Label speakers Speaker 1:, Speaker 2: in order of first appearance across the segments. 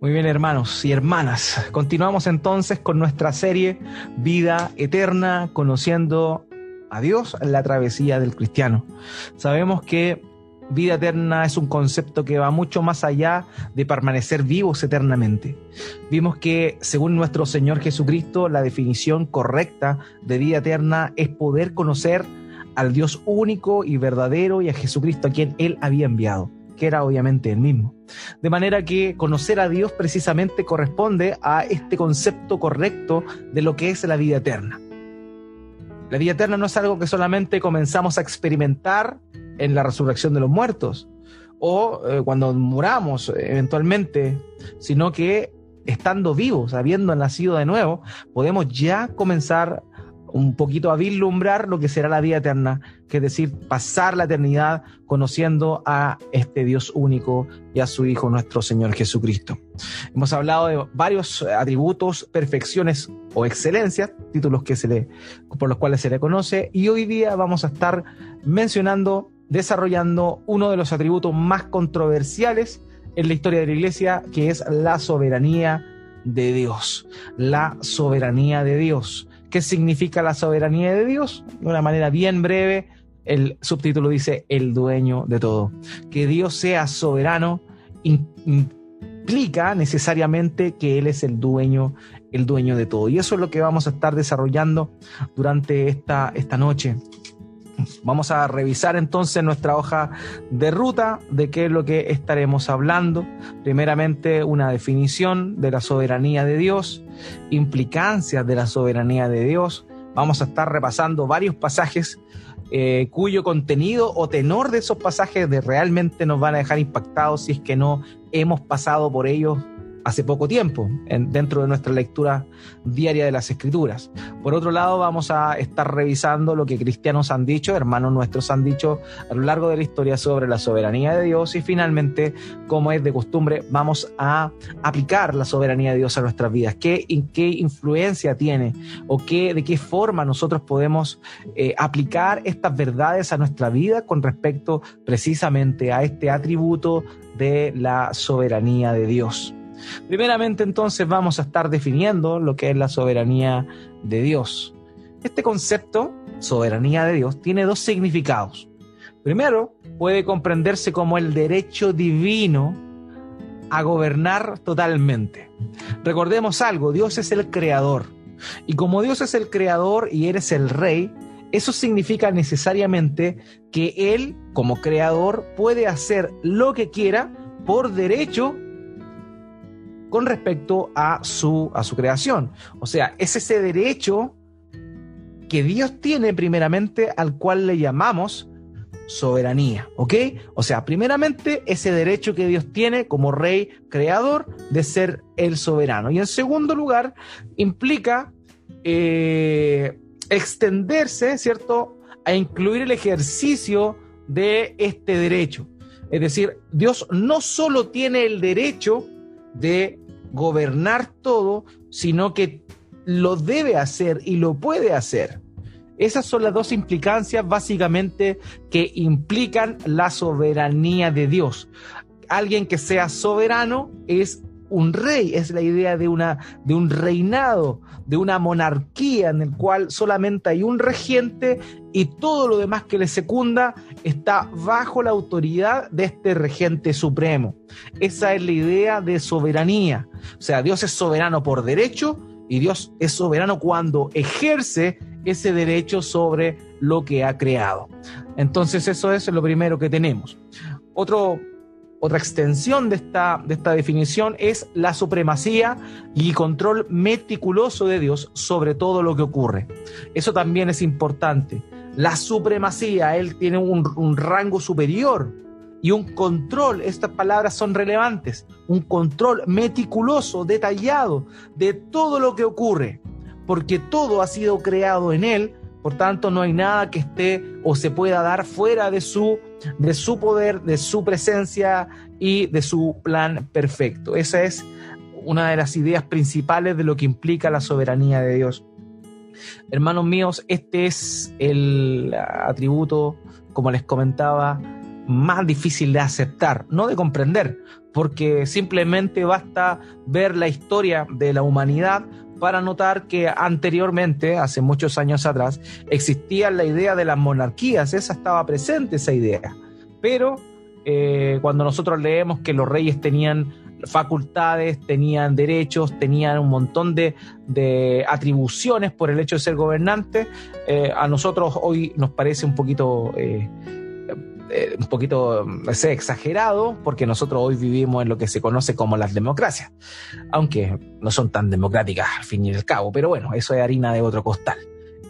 Speaker 1: Muy bien, hermanos y hermanas. Continuamos entonces con nuestra serie Vida Eterna, conociendo a Dios en la travesía del cristiano. Sabemos que vida eterna es un concepto que va mucho más allá de permanecer vivos eternamente. Vimos que, según nuestro Señor Jesucristo, la definición correcta de vida eterna es poder conocer al Dios único y verdadero y a Jesucristo a quien Él había enviado que era obviamente el mismo. De manera que conocer a Dios precisamente corresponde a este concepto correcto de lo que es la vida eterna. La vida eterna no es algo que solamente comenzamos a experimentar en la resurrección de los muertos o eh, cuando muramos eventualmente, sino que estando vivos, habiendo nacido de nuevo, podemos ya comenzar un poquito a vislumbrar lo que será la vida eterna, que es decir, pasar la eternidad conociendo a este Dios único y a su Hijo nuestro Señor Jesucristo. Hemos hablado de varios atributos, perfecciones o excelencias, títulos que se le, por los cuales se le conoce, y hoy día vamos a estar mencionando, desarrollando uno de los atributos más controversiales en la historia de la Iglesia, que es la soberanía de Dios. La soberanía de Dios. ¿Qué significa la soberanía de Dios? De una manera bien breve, el subtítulo dice el dueño de todo. Que Dios sea soberano implica necesariamente que Él es el dueño, el dueño de todo. Y eso es lo que vamos a estar desarrollando durante esta, esta noche. Vamos a revisar entonces nuestra hoja de ruta de qué es lo que estaremos hablando. Primeramente, una definición de la soberanía de Dios, implicancias de la soberanía de Dios. Vamos a estar repasando varios pasajes eh, cuyo contenido o tenor de esos pasajes de realmente nos van a dejar impactados si es que no hemos pasado por ellos hace poco tiempo dentro de nuestra lectura diaria de las escrituras. Por otro lado, vamos a estar revisando lo que cristianos han dicho, hermanos nuestros han dicho a lo largo de la historia sobre la soberanía de Dios y finalmente, como es de costumbre, vamos a aplicar la soberanía de Dios a nuestras vidas. ¿Qué, influencia tiene o qué, de qué forma nosotros podemos eh, aplicar estas verdades a nuestra vida con respecto precisamente a este atributo de la soberanía de Dios? Primeramente entonces vamos a estar definiendo lo que es la soberanía de Dios. Este concepto, soberanía de Dios, tiene dos significados. Primero, puede comprenderse como el derecho divino a gobernar totalmente. Recordemos algo, Dios es el creador. Y como Dios es el creador y eres el rey, eso significa necesariamente que Él, como creador, puede hacer lo que quiera por derecho con respecto a su, a su creación. O sea, es ese derecho que Dios tiene primeramente al cual le llamamos soberanía, ¿ok? O sea, primeramente ese derecho que Dios tiene como rey creador de ser el soberano. Y en segundo lugar, implica eh, extenderse, ¿cierto? A incluir el ejercicio de este derecho. Es decir, Dios no solo tiene el derecho de gobernar todo, sino que lo debe hacer y lo puede hacer. Esas son las dos implicancias básicamente que implican la soberanía de Dios. Alguien que sea soberano es un rey, es la idea de, una, de un reinado, de una monarquía en el cual solamente hay un regente y todo lo demás que le secunda está bajo la autoridad de este regente supremo. Esa es la idea de soberanía. O sea, Dios es soberano por derecho y Dios es soberano cuando ejerce ese derecho sobre lo que ha creado. Entonces eso es lo primero que tenemos. Otro otra extensión de esta, de esta definición es la supremacía y control meticuloso de Dios sobre todo lo que ocurre. Eso también es importante. La supremacía, Él tiene un, un rango superior y un control, estas palabras son relevantes, un control meticuloso, detallado de todo lo que ocurre, porque todo ha sido creado en Él por tanto, no hay nada que esté o se pueda dar fuera de su, de su poder, de su presencia y de su plan perfecto. Esa es una de las ideas principales de lo que implica la soberanía de Dios. Hermanos míos, este es el atributo, como les comentaba, más difícil de aceptar, no de comprender, porque simplemente basta ver la historia de la humanidad para notar que anteriormente, hace muchos años atrás, existía la idea de las monarquías, esa estaba presente, esa idea. Pero eh, cuando nosotros leemos que los reyes tenían facultades, tenían derechos, tenían un montón de, atribuciones por el hecho de ser gobernantes, eh, a nosotros hoy nos parece un poquito... Eh, un poquito exagerado, porque nosotros hoy vivimos en lo que se conoce como las democracias, aunque no son tan democráticas al fin y al cabo, pero bueno, eso es harina de otro costal.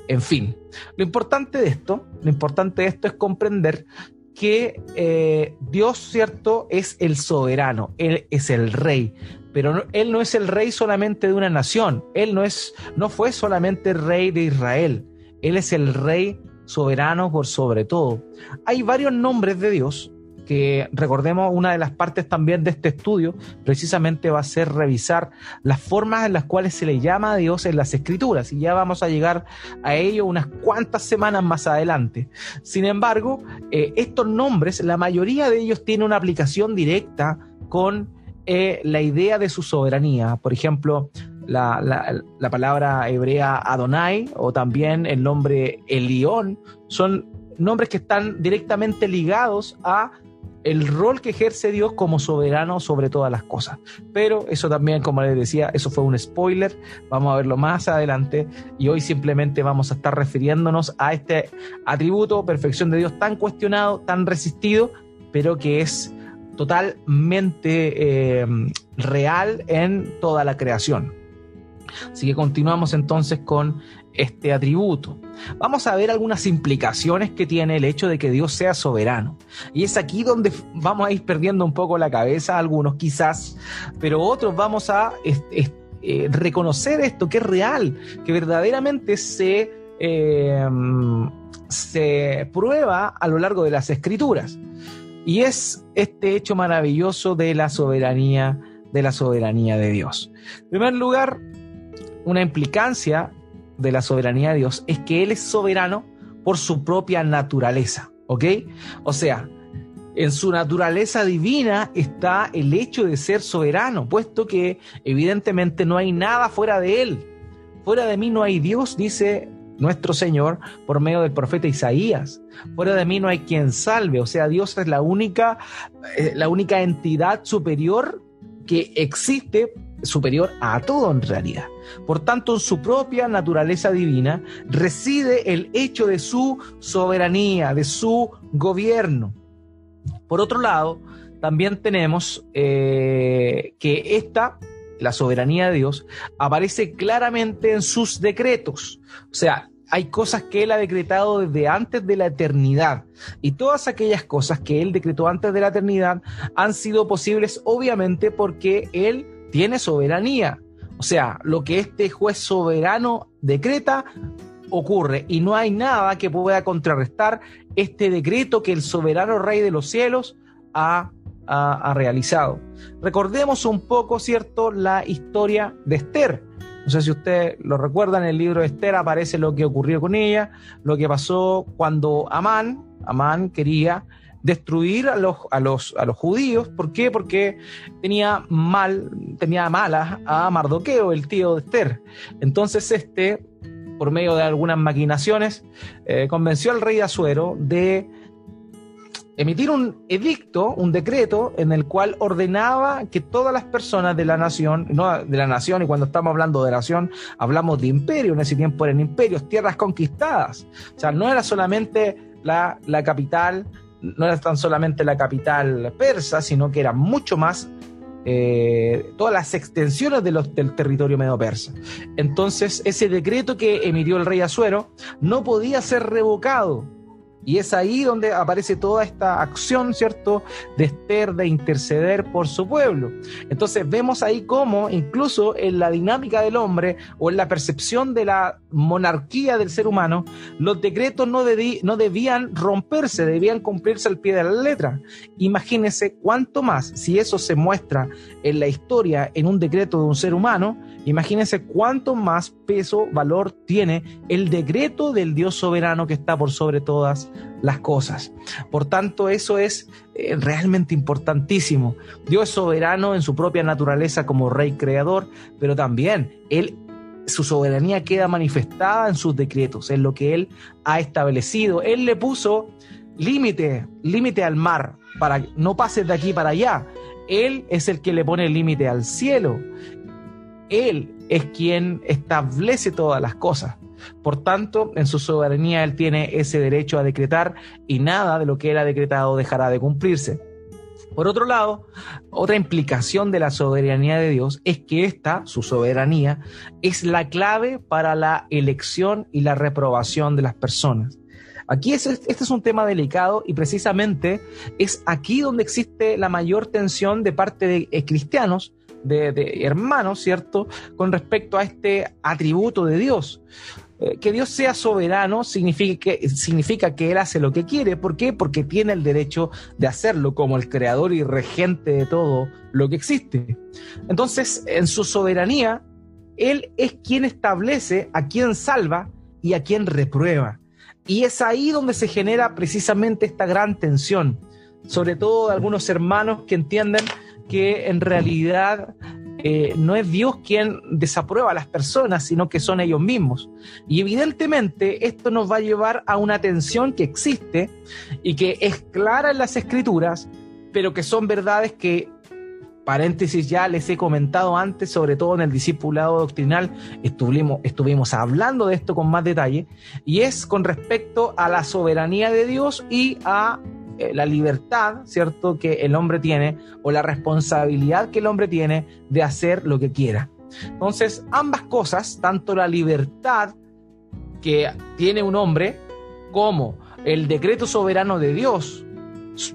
Speaker 1: En fin, lo importante de esto, lo importante de esto es comprender que eh, Dios, cierto, es el soberano, Él es el rey, pero Él no es el rey solamente de una nación, Él no, es, no fue solamente rey de Israel, Él es el rey soberano por sobre todo. Hay varios nombres de Dios que recordemos una de las partes también de este estudio precisamente va a ser revisar las formas en las cuales se le llama a Dios en las escrituras y ya vamos a llegar a ello unas cuantas semanas más adelante. Sin embargo, eh, estos nombres, la mayoría de ellos tienen una aplicación directa con eh, la idea de su soberanía. Por ejemplo, la, la, palabra hebrea Adonai o también el nombre Elión son nombres que están directamente ligados a el rol que ejerce Dios como soberano sobre todas las cosas. Pero eso también, como les decía, eso fue un spoiler, vamos a verlo más adelante y hoy simplemente vamos a estar refiriéndonos a este atributo, perfección de Dios tan cuestionado, tan resistido, pero que es totalmente eh, real en toda la creación. Así que continuamos entonces con este atributo. Vamos a ver algunas implicaciones que tiene el hecho de que Dios sea soberano. Y es aquí donde vamos a ir perdiendo un poco la cabeza, algunos quizás, pero otros vamos a eh, reconocer esto, que es real, que verdaderamente se, eh, se prueba a lo largo de las escrituras. Y es este hecho maravilloso de la soberanía, de la soberanía de Dios. En primer lugar, una implicancia de la soberanía de Dios es que Él es soberano por su propia naturaleza, ¿ok? O sea, en su naturaleza divina está el hecho de ser soberano, puesto que evidentemente no hay nada fuera de Él. Fuera de mí no hay Dios, dice nuestro Señor por medio del profeta Isaías. Fuera de mí no hay quien salve, o sea, Dios es la única, eh, la única entidad superior que existe superior a todo en realidad. Por tanto, en su propia naturaleza divina reside el hecho de su soberanía, de su gobierno. Por otro lado, también tenemos eh, que esta, la soberanía de Dios, aparece claramente en sus decretos. O sea, hay cosas que Él ha decretado desde antes de la eternidad. Y todas aquellas cosas que Él decretó antes de la eternidad han sido posibles obviamente porque Él tiene soberanía. O sea, lo que este juez soberano decreta ocurre y no hay nada que pueda contrarrestar este decreto que el soberano rey de los cielos ha, realizado. Recordemos un poco, ¿cierto?, la historia de Esther. No sé si usted lo recuerda, en el libro de Esther aparece lo que ocurrió con ella, lo que pasó cuando Amán, Amán quería destruir a los, a los, a los judíos. ¿Por qué? Porque tenía mal, tenía malas a Mardoqueo, el tío de Esther. Entonces este, por medio de algunas maquinaciones, eh, convenció al rey Azuero de emitir un edicto, un decreto, en el cual ordenaba que todas las personas de la nación, no de la nación, y cuando estamos hablando de nación, hablamos de imperio, en ese tiempo eran imperios, tierras conquistadas. O sea, no era solamente la, la capital no era tan solamente la capital persa, sino que era mucho más eh, todas las extensiones del territorio medio persa. Entonces, ese decreto que emitió el rey Azuero no podía ser revocado y es ahí donde aparece toda esta acción, ¿cierto?, de de interceder por su pueblo. Entonces vemos ahí cómo, incluso en la dinámica del hombre o en la percepción de la monarquía del ser humano, los decretos no, no debían romperse, debían cumplirse al pie de la letra. Imagínense cuánto más, si eso se muestra en la historia, en un decreto de un ser humano, imagínense cuánto más peso, valor tiene el decreto del Dios soberano que está por sobre todas las cosas. Por tanto, eso es eh, realmente importantísimo. Dios es soberano en su propia naturaleza como rey creador, pero también Él su soberanía queda manifestada en sus decretos, en lo que Él ha establecido. Él le puso límite, límite al mar, para no pases de aquí para allá. Él es el que le pone límite al cielo. Él es quien establece todas las cosas. Por tanto, en su soberanía Él tiene ese derecho a decretar y nada de lo que Él ha decretado dejará de cumplirse. Por otro lado, otra implicación de la soberanía de Dios es que esta, su soberanía, es la clave para la elección y la reprobación de las personas. Aquí es, este es un tema delicado y precisamente es aquí donde existe la mayor tensión de parte de eh, cristianos, de, de hermanos, ¿cierto?, con respecto a este atributo de Dios. Eh, que Dios sea soberano significa que, significa que Él hace lo que quiere. ¿Por qué? Porque tiene el derecho de hacerlo como el creador y regente de todo lo que existe. Entonces, en su soberanía, Él es quien establece a quien salva y a quien reprueba. Y es ahí donde se genera precisamente esta gran tensión, sobre todo de algunos hermanos que entienden que en realidad eh, no es Dios quien desaprueba a las personas, sino que son ellos mismos. Y evidentemente esto nos va a llevar a una tensión que existe y que es clara en las escrituras, pero que son verdades que paréntesis ya les he comentado antes, sobre todo en el discipulado doctrinal, estuvimos, estuvimos hablando de esto con más detalle, y es con respecto a la soberanía de Dios y a la libertad, ¿cierto?, que el hombre tiene o la responsabilidad que el hombre tiene de hacer lo que quiera. Entonces, ambas cosas, tanto la libertad que tiene un hombre como el decreto soberano de Dios,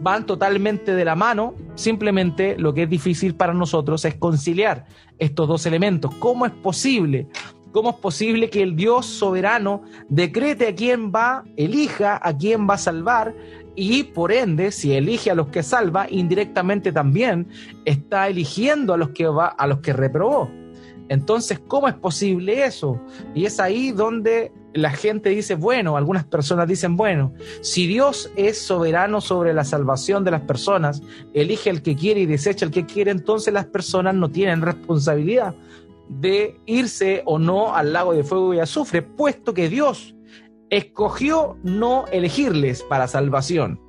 Speaker 1: van totalmente de la mano, simplemente lo que es difícil para nosotros es conciliar estos dos elementos. ¿Cómo es posible? ¿Cómo es posible que el Dios soberano decrete a quién va, elija a quién va a salvar y por ende, si elige a los que salva, indirectamente también está eligiendo a los que va, a los que reprobó? Entonces, ¿cómo es posible eso? Y es ahí donde la gente dice, bueno, algunas personas dicen, bueno, si Dios es soberano sobre la salvación de las personas, elige el que quiere y desecha el que quiere, entonces las personas no tienen responsabilidad de irse o no al lago de fuego y azufre, puesto que Dios escogió no elegirles para salvación.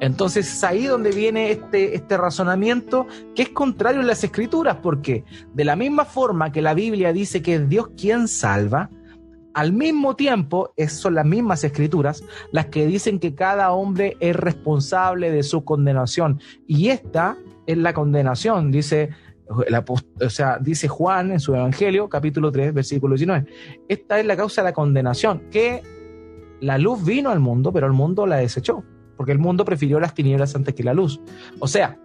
Speaker 1: Entonces es ahí donde viene este, este razonamiento que es contrario en las escrituras, porque de la misma forma que la Biblia dice que es Dios quien salva, al mismo tiempo son las mismas escrituras las que dicen que cada hombre es responsable de su condenación. Y esta es la condenación, dice, o sea, dice Juan en su Evangelio, capítulo 3, versículo 19. Esta es la causa de la condenación, que la luz vino al mundo, pero el mundo la desechó porque el mundo prefirió las tinieblas antes que la luz. O sea,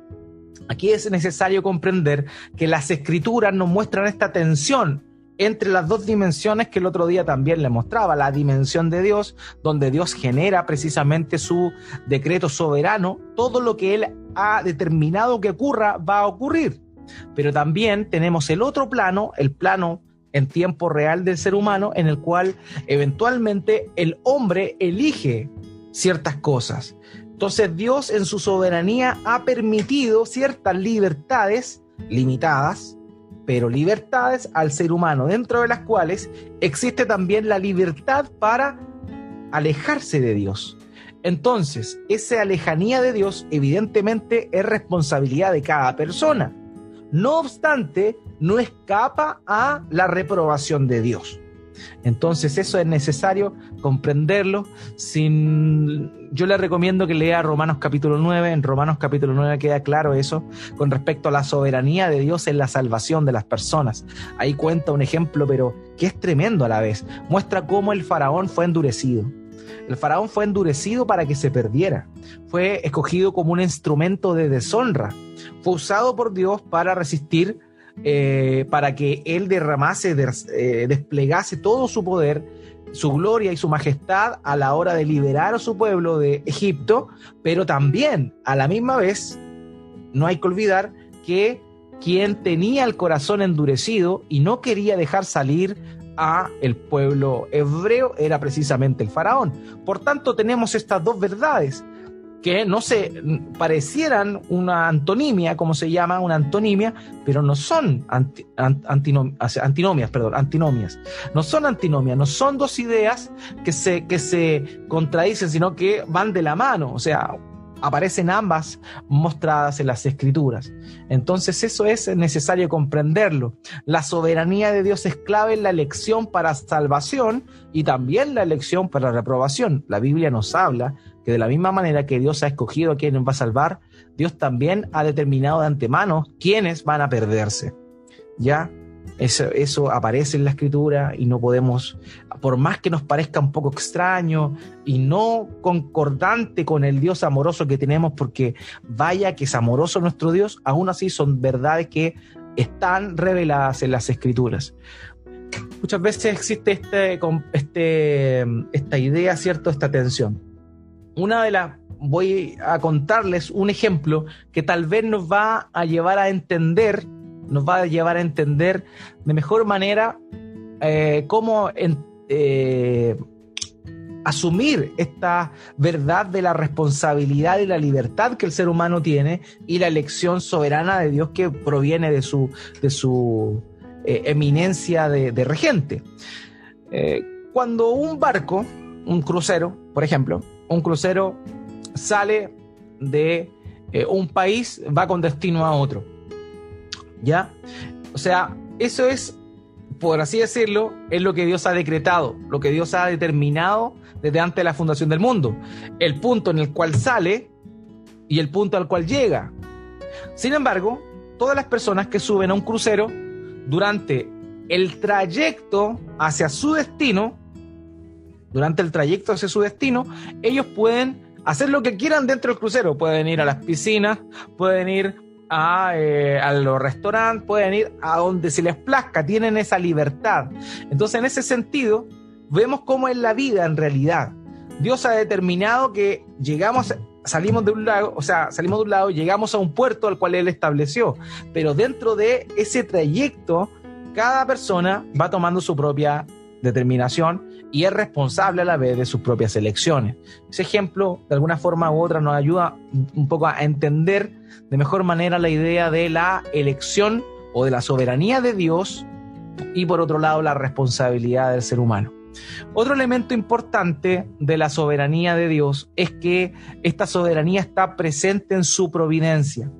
Speaker 1: aquí es necesario comprender que las escrituras nos muestran esta tensión entre las dos dimensiones que el otro día también le mostraba, la dimensión de Dios, donde Dios genera precisamente su decreto soberano, todo lo que Él ha determinado que ocurra va a ocurrir. Pero también tenemos el otro plano, el plano en tiempo real del ser humano, en el cual eventualmente el hombre elige ciertas cosas. Entonces Dios en su soberanía ha permitido ciertas libertades limitadas, pero libertades al ser humano, dentro de las cuales existe también la libertad para alejarse de Dios. Entonces, esa lejanía de Dios evidentemente es responsabilidad de cada persona. No obstante, no escapa a la reprobación de Dios. Entonces eso es necesario comprenderlo. Sin... Yo le recomiendo que lea Romanos capítulo 9. En Romanos capítulo 9 queda claro eso con respecto a la soberanía de Dios en la salvación de las personas. Ahí cuenta un ejemplo, pero que es tremendo a la vez. Muestra cómo el faraón fue endurecido. El faraón fue endurecido para que se perdiera. Fue escogido como un instrumento de deshonra. Fue usado por Dios para resistir eh, para que Él derramase, eh, desplegase todo su poder, su gloria y su majestad a la hora de liberar a su pueblo de Egipto, pero también a la misma vez, no hay que olvidar que quien tenía el corazón endurecido y no quería dejar salir a el pueblo hebreo era precisamente el faraón. Por tanto, tenemos estas dos verdades que no se parecieran una antonimia, como se llama, una antonimia, pero no son antinomias, perdón, antinomias. No son antinomias, no son dos ideas que se, que se contradicen, sino que van de la mano. O sea, aparecen ambas mostradas en las escrituras. Entonces eso es necesario comprenderlo. La soberanía de Dios es clave en la elección para salvación y también la elección para reprobación. La Biblia nos habla que de la misma manera que Dios ha escogido a quienes va a salvar, Dios también ha determinado de antemano quiénes van a perderse. ¿Ya? Eso, aparece en la escritura y no podemos, por más que nos parezca un poco extraño y no concordante con el Dios amoroso que tenemos, porque vaya que es amoroso nuestro Dios, aún así son verdades que están reveladas en las escrituras. Muchas veces existe este, este, esta idea, ¿cierto? Esta tensión. Una de las, voy a contarles un ejemplo que tal vez nos va a llevar a entender nos va a llevar a entender de mejor manera eh, cómo eh, asumir esta verdad de la responsabilidad y la libertad que el ser humano tiene y la elección soberana de Dios que proviene de su, de su eh, eminencia de, de regente. cuando un barco, un crucero, por ejemplo, un crucero sale de un país, va con destino a otro ¿Ya? O sea, eso es, por así decirlo, es lo que Dios ha decretado, lo que Dios ha determinado desde antes de la fundación del mundo. El punto en el cual sale y el punto al cual llega. Sin embargo, todas las personas que suben a un crucero durante el trayecto hacia su destino, durante el trayecto hacia su destino, ellos pueden hacer lo que quieran dentro del crucero. Pueden ir a las piscinas, pueden ir eh, a, los restaurantes, pueden ir a donde se les plazca, tienen esa libertad. Entonces, en ese sentido, vemos cómo es la vida en realidad. Dios ha determinado que llegamos, salimos de un lado, o sea, salimos de un lado, llegamos a un puerto al cual Él estableció, pero dentro de ese trayecto, cada persona va tomando su propia determinación y es responsable a la vez de sus propias elecciones. Ese ejemplo, de alguna forma u otra, nos ayuda un poco a entender de mejor manera la idea de la elección o de la soberanía de Dios y por otro lado la responsabilidad del ser humano. Otro elemento importante de la soberanía de Dios es que esta soberanía está presente en su providencia.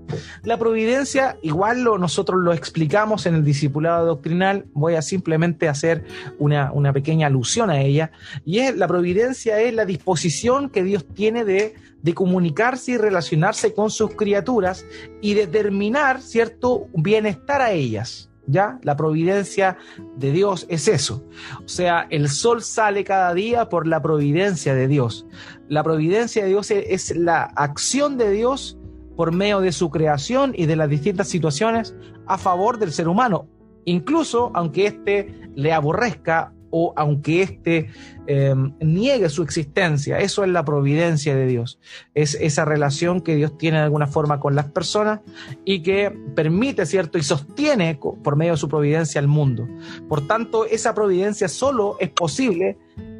Speaker 1: La providencia, igual lo, nosotros lo explicamos en el discipulado doctrinal, voy a simplemente hacer una, una pequeña alusión a ella, y es la providencia es la disposición que Dios tiene de, de comunicarse y relacionarse con sus criaturas y determinar cierto bienestar a ellas. ¿Ya? La providencia de Dios es eso. O sea, el sol sale cada día por la providencia de Dios. La providencia de Dios es, la acción de Dios por medio de su creación y de las distintas situaciones a favor del ser humano, incluso aunque éste le aborrezca o aunque éste em, niegue su existencia. Eso es la providencia de Dios. Es esa relación que Dios tiene de alguna forma con las personas y que permite, ¿cierto? Y sostiene por medio de su providencia al mundo. Por tanto, esa providencia solo es posible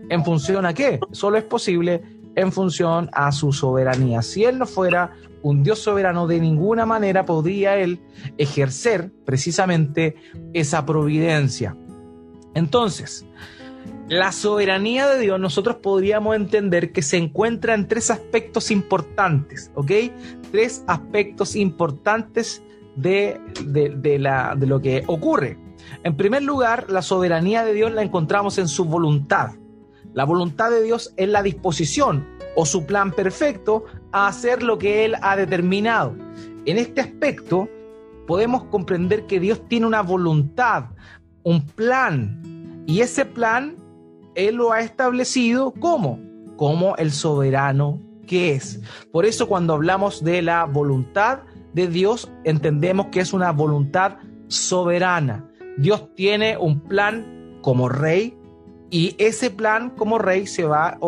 Speaker 1: en función a qué? Solo es posible en función a su soberanía. Si Él no fuera un Dios soberano, de ninguna manera podría Él ejercer precisamente esa providencia. Entonces, la soberanía de Dios nosotros podríamos entender que se encuentra en tres aspectos importantes, ¿ok? Tres aspectos importantes de, la, de lo que ocurre. En primer lugar, la soberanía de Dios la encontramos en su voluntad. La voluntad de Dios es la disposición o su plan perfecto a hacer lo que Él ha determinado. En este aspecto podemos comprender que Dios tiene una voluntad, un plan. Y ese plan Él lo ha establecido como, como el soberano que es. Por eso cuando hablamos de la voluntad de Dios, entendemos que es una voluntad soberana. Dios tiene un plan como rey y ese plan como rey se va a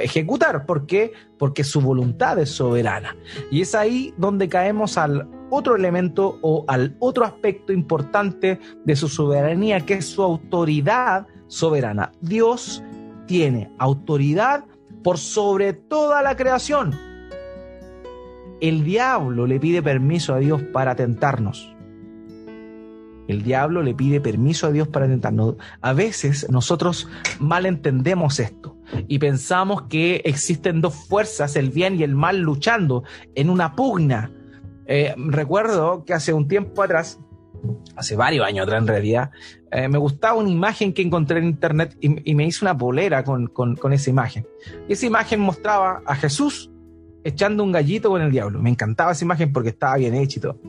Speaker 1: ejecutar. ¿Por qué? Porque su voluntad es soberana. Y es ahí donde caemos al otro elemento o al otro aspecto importante de su soberanía, que es su autoridad soberana. Dios tiene autoridad por sobre toda la creación. El diablo le pide permiso a Dios para tentarnos. El diablo le pide permiso a Dios para tentarnos. A veces nosotros malentendemos esto y pensamos que existen dos fuerzas, el bien y el mal, luchando en una pugna. Eh, recuerdo que hace un tiempo atrás, hace varios años atrás en realidad, eh, me gustaba una imagen que encontré en internet y, me hice una polera con, con, esa imagen. Y esa imagen mostraba a Jesús echando un gallito con el diablo. Me encantaba esa imagen porque estaba bien hecha y todo.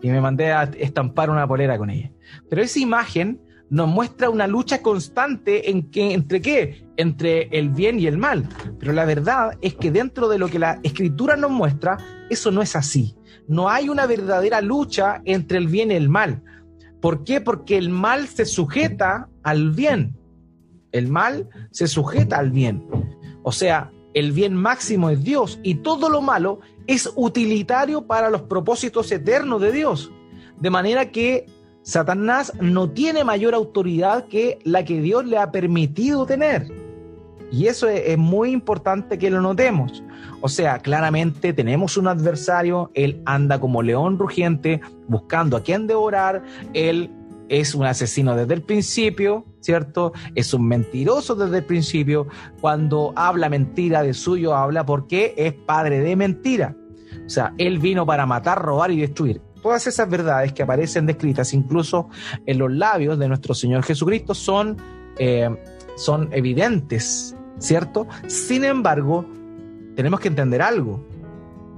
Speaker 1: Y me mandé a estampar una polera con ella. Pero esa imagen nos muestra una lucha constante en que, entre qué? Entre el bien y el mal. Pero la verdad es que dentro de lo que la escritura nos muestra, eso no es así. No hay una verdadera lucha entre el bien y el mal. ¿Por qué? Porque el mal se sujeta al bien. El mal se sujeta al bien. O sea, el bien máximo es Dios y todo lo malo es utilitario para los propósitos eternos de Dios. De manera que Satanás no tiene mayor autoridad que la que Dios le ha permitido tener. Y eso es, muy importante que lo notemos. O sea, claramente tenemos un adversario, él anda como león rugiente buscando a quien devorar, él es un asesino desde el principio, ¿cierto? Es un mentiroso desde el principio. Cuando habla mentira de suyo, habla porque es padre de mentira. O sea, él vino para matar, robar y destruir. Todas esas verdades que aparecen descritas incluso en los labios de nuestro Señor Jesucristo son, eh, son evidentes, ¿cierto? Sin embargo, tenemos que entender algo.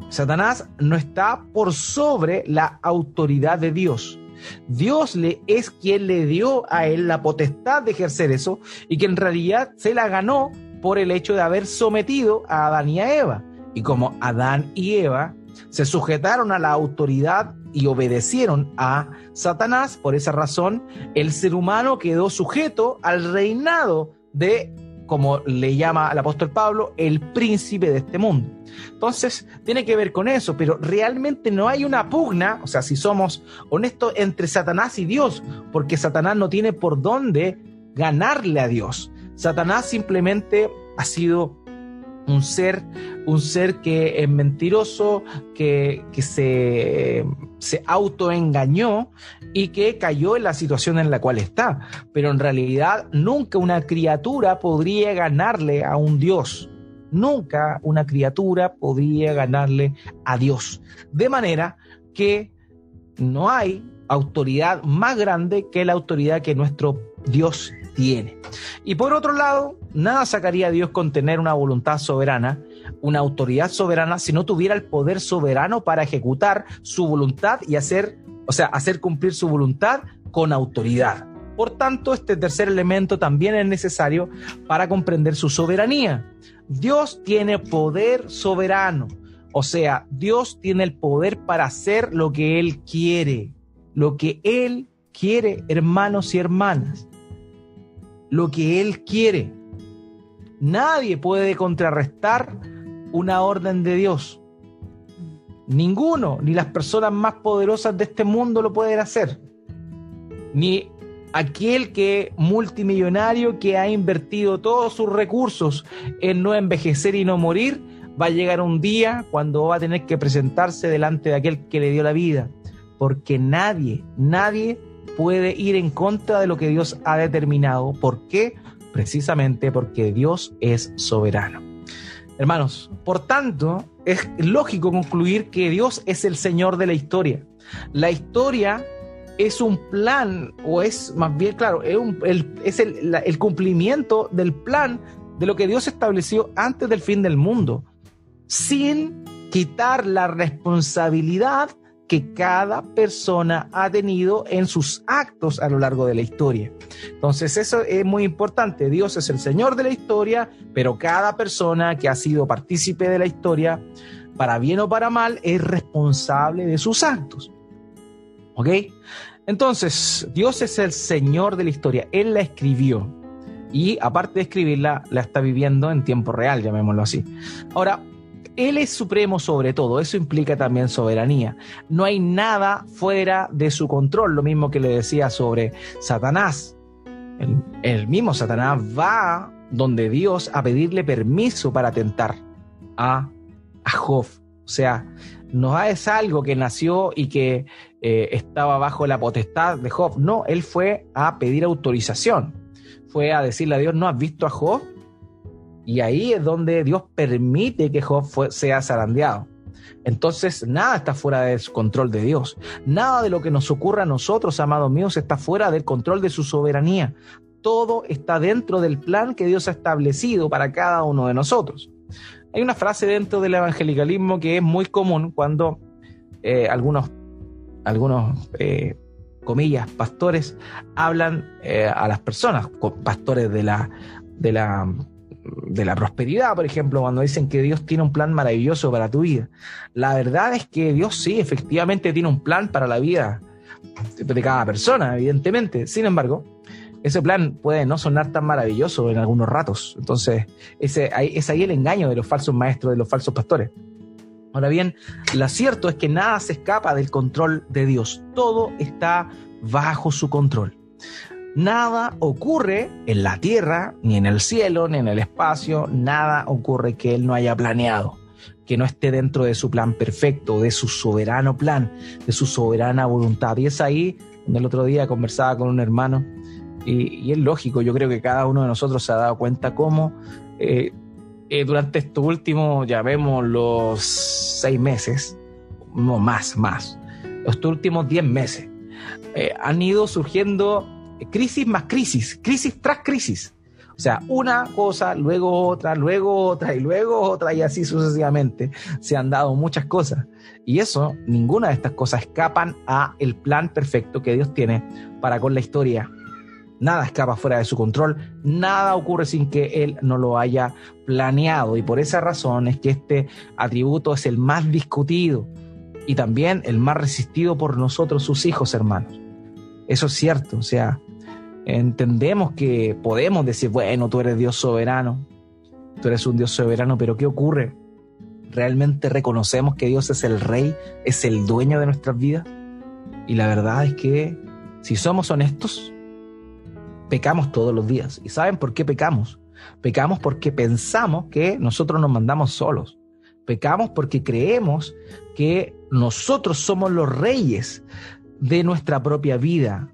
Speaker 1: Satanás no está por sobre la autoridad de Dios. Dios le es quien le dio a él la potestad de ejercer eso y que en realidad se la ganó por el hecho de haber sometido a Adán y a Eva. Y como Adán y Eva se sujetaron a la autoridad y obedecieron a Satanás. Por esa razón, el ser humano quedó sujeto al reinado de, como le llama el apóstol Pablo, el príncipe de este mundo. Entonces, tiene que ver con eso, pero realmente no hay una pugna, o sea, si somos honestos, entre Satanás y Dios, porque Satanás no tiene por dónde ganarle a Dios. Satanás simplemente ha sido un ser, un ser que es mentiroso, que, se, se autoengañó y que cayó en la situación en la cual está. Pero en realidad nunca una criatura podría ganarle a un Dios. Nunca una criatura podría ganarle a Dios. De manera que no hay autoridad más grande que la autoridad que nuestro Dios tiene. Y por otro lado, nada sacaría a Dios con tener una voluntad soberana, una autoridad soberana, si no tuviera el poder soberano para ejecutar su voluntad y hacer, o sea, hacer cumplir su voluntad con autoridad. Por tanto, este tercer elemento también es necesario para comprender su soberanía. Dios tiene poder soberano, o sea, Dios tiene el poder para hacer lo que Él quiere, lo que Él quiere, hermanos y hermanas lo que Él quiere. Nadie puede contrarrestar una orden de Dios. Ninguno, ni las personas más poderosas de este mundo lo pueden hacer. Ni aquel que multimillonario que ha invertido todos sus recursos en no envejecer y no morir, va a llegar un día cuando va a tener que presentarse delante de aquel que le dio la vida. Porque nadie, nadie puede ir en contra de lo que Dios ha determinado. ¿Por qué? Precisamente porque Dios es soberano. Hermanos, por tanto, es lógico concluir que Dios es el Señor de la historia. La historia es un plan, o es más bien, claro, es, el, el cumplimiento del plan de lo que Dios estableció antes del fin del mundo, sin quitar la responsabilidad que cada persona ha tenido en sus actos a lo largo de la historia. Entonces eso es muy importante. Dios es el Señor de la historia, pero cada persona que ha sido partícipe de la historia, para bien o para mal, es responsable de sus actos. ¿Ok? Entonces, Dios es el Señor de la historia. Él la escribió. Y aparte de escribirla, la está viviendo en tiempo real, llamémoslo así. Ahora, Él es supremo sobre todo, eso implica también soberanía. No hay nada fuera de su control, lo mismo que le decía sobre Satanás. El, mismo Satanás va donde Dios a pedirle permiso para tentar a, a Job. O sea, no es algo que nació y que eh, estaba bajo la potestad de Job. No, él fue a pedir autorización. Fue a decirle a Dios, ¿no has visto a Job? Y ahí es donde Dios permite que Job sea zarandeado. Entonces, nada está fuera del control de Dios. Nada de lo que nos ocurra a nosotros, amados míos, está fuera del control de su soberanía. Todo está dentro del plan que Dios ha establecido para cada uno de nosotros. Hay una frase dentro del evangelicalismo que es muy común cuando eh, algunos, algunos eh, comillas, pastores hablan eh, a las personas, pastores de la, de la de la prosperidad, por ejemplo, cuando dicen que Dios tiene un plan maravilloso para tu vida. La verdad es que Dios sí, efectivamente tiene un plan para la vida de cada persona, evidentemente. Sin embargo, ese plan puede no sonar tan maravilloso en algunos ratos. Entonces, ese, es ahí el engaño de los falsos maestros, de los falsos pastores. Ahora bien, lo cierto es que nada se escapa del control de Dios. Todo está bajo su control. Nada ocurre en la tierra, ni en el cielo, ni en el espacio, nada ocurre que Él no haya planeado, que no esté dentro de su plan perfecto, de su soberano plan, de su soberana voluntad. Y es ahí donde el otro día conversaba con un hermano, y, es lógico, yo creo que cada uno de nosotros se ha dado cuenta cómo eh, eh, durante estos últimos, ya vemos los seis meses, no más, más, estos últimos diez meses, eh, han ido surgiendo crisis más crisis, crisis tras crisis. O sea, una cosa, luego otra, luego otra y luego otra y así sucesivamente. Se han dado muchas cosas. Y eso, ninguna de estas cosas escapan a el plan perfecto que Dios tiene para con la historia. Nada escapa fuera de su control, nada ocurre sin que Él no lo haya planeado. Y por esa razón es que este atributo es el más discutido y también el más resistido por nosotros, sus hijos hermanos. Eso es cierto, o sea, entendemos que podemos decir, bueno, tú eres Dios soberano, tú eres un Dios soberano, pero ¿qué ocurre? ¿Realmente reconocemos que Dios es el rey, es el dueño de nuestras vidas? Y la verdad es que si somos honestos, pecamos todos los días. ¿Y saben por qué pecamos? Pecamos porque pensamos que nosotros nos mandamos solos. Pecamos porque creemos que nosotros somos los reyes de nuestra propia vida.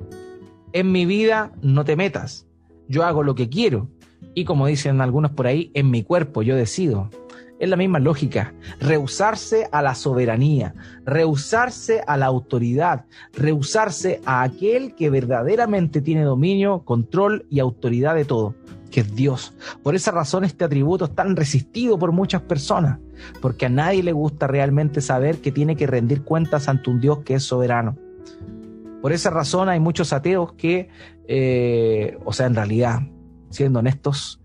Speaker 1: En mi vida no te metas. Yo hago lo que quiero. Y como dicen algunos por ahí, en mi cuerpo yo decido. Es la misma lógica. Rehusarse a la soberanía, rehusarse a la autoridad, rehusarse a aquel que verdaderamente tiene dominio, control y autoridad de todo, que es Dios. Por esa razón este atributo es tan resistido por muchas personas, porque a nadie le gusta realmente saber que tiene que rendir cuentas ante un Dios que es soberano. Por esa razón hay muchos ateos que, eh, o sea, en realidad, siendo honestos,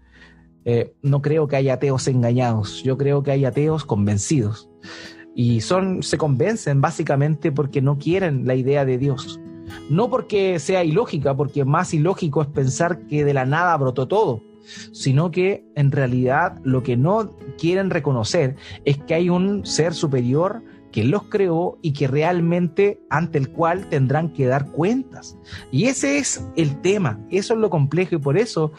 Speaker 1: eh, no creo que haya ateos engañados, yo creo que hay ateos convencidos. Y son, se convencen básicamente porque no quieren la idea de Dios. No porque sea ilógica, porque más ilógico es pensar que de la nada brotó todo, sino que en realidad lo que no quieren reconocer es que hay un ser superior que los creó y que realmente ante el cual tendrán que dar cuentas. Y ese es el tema, eso es lo complejo y por eso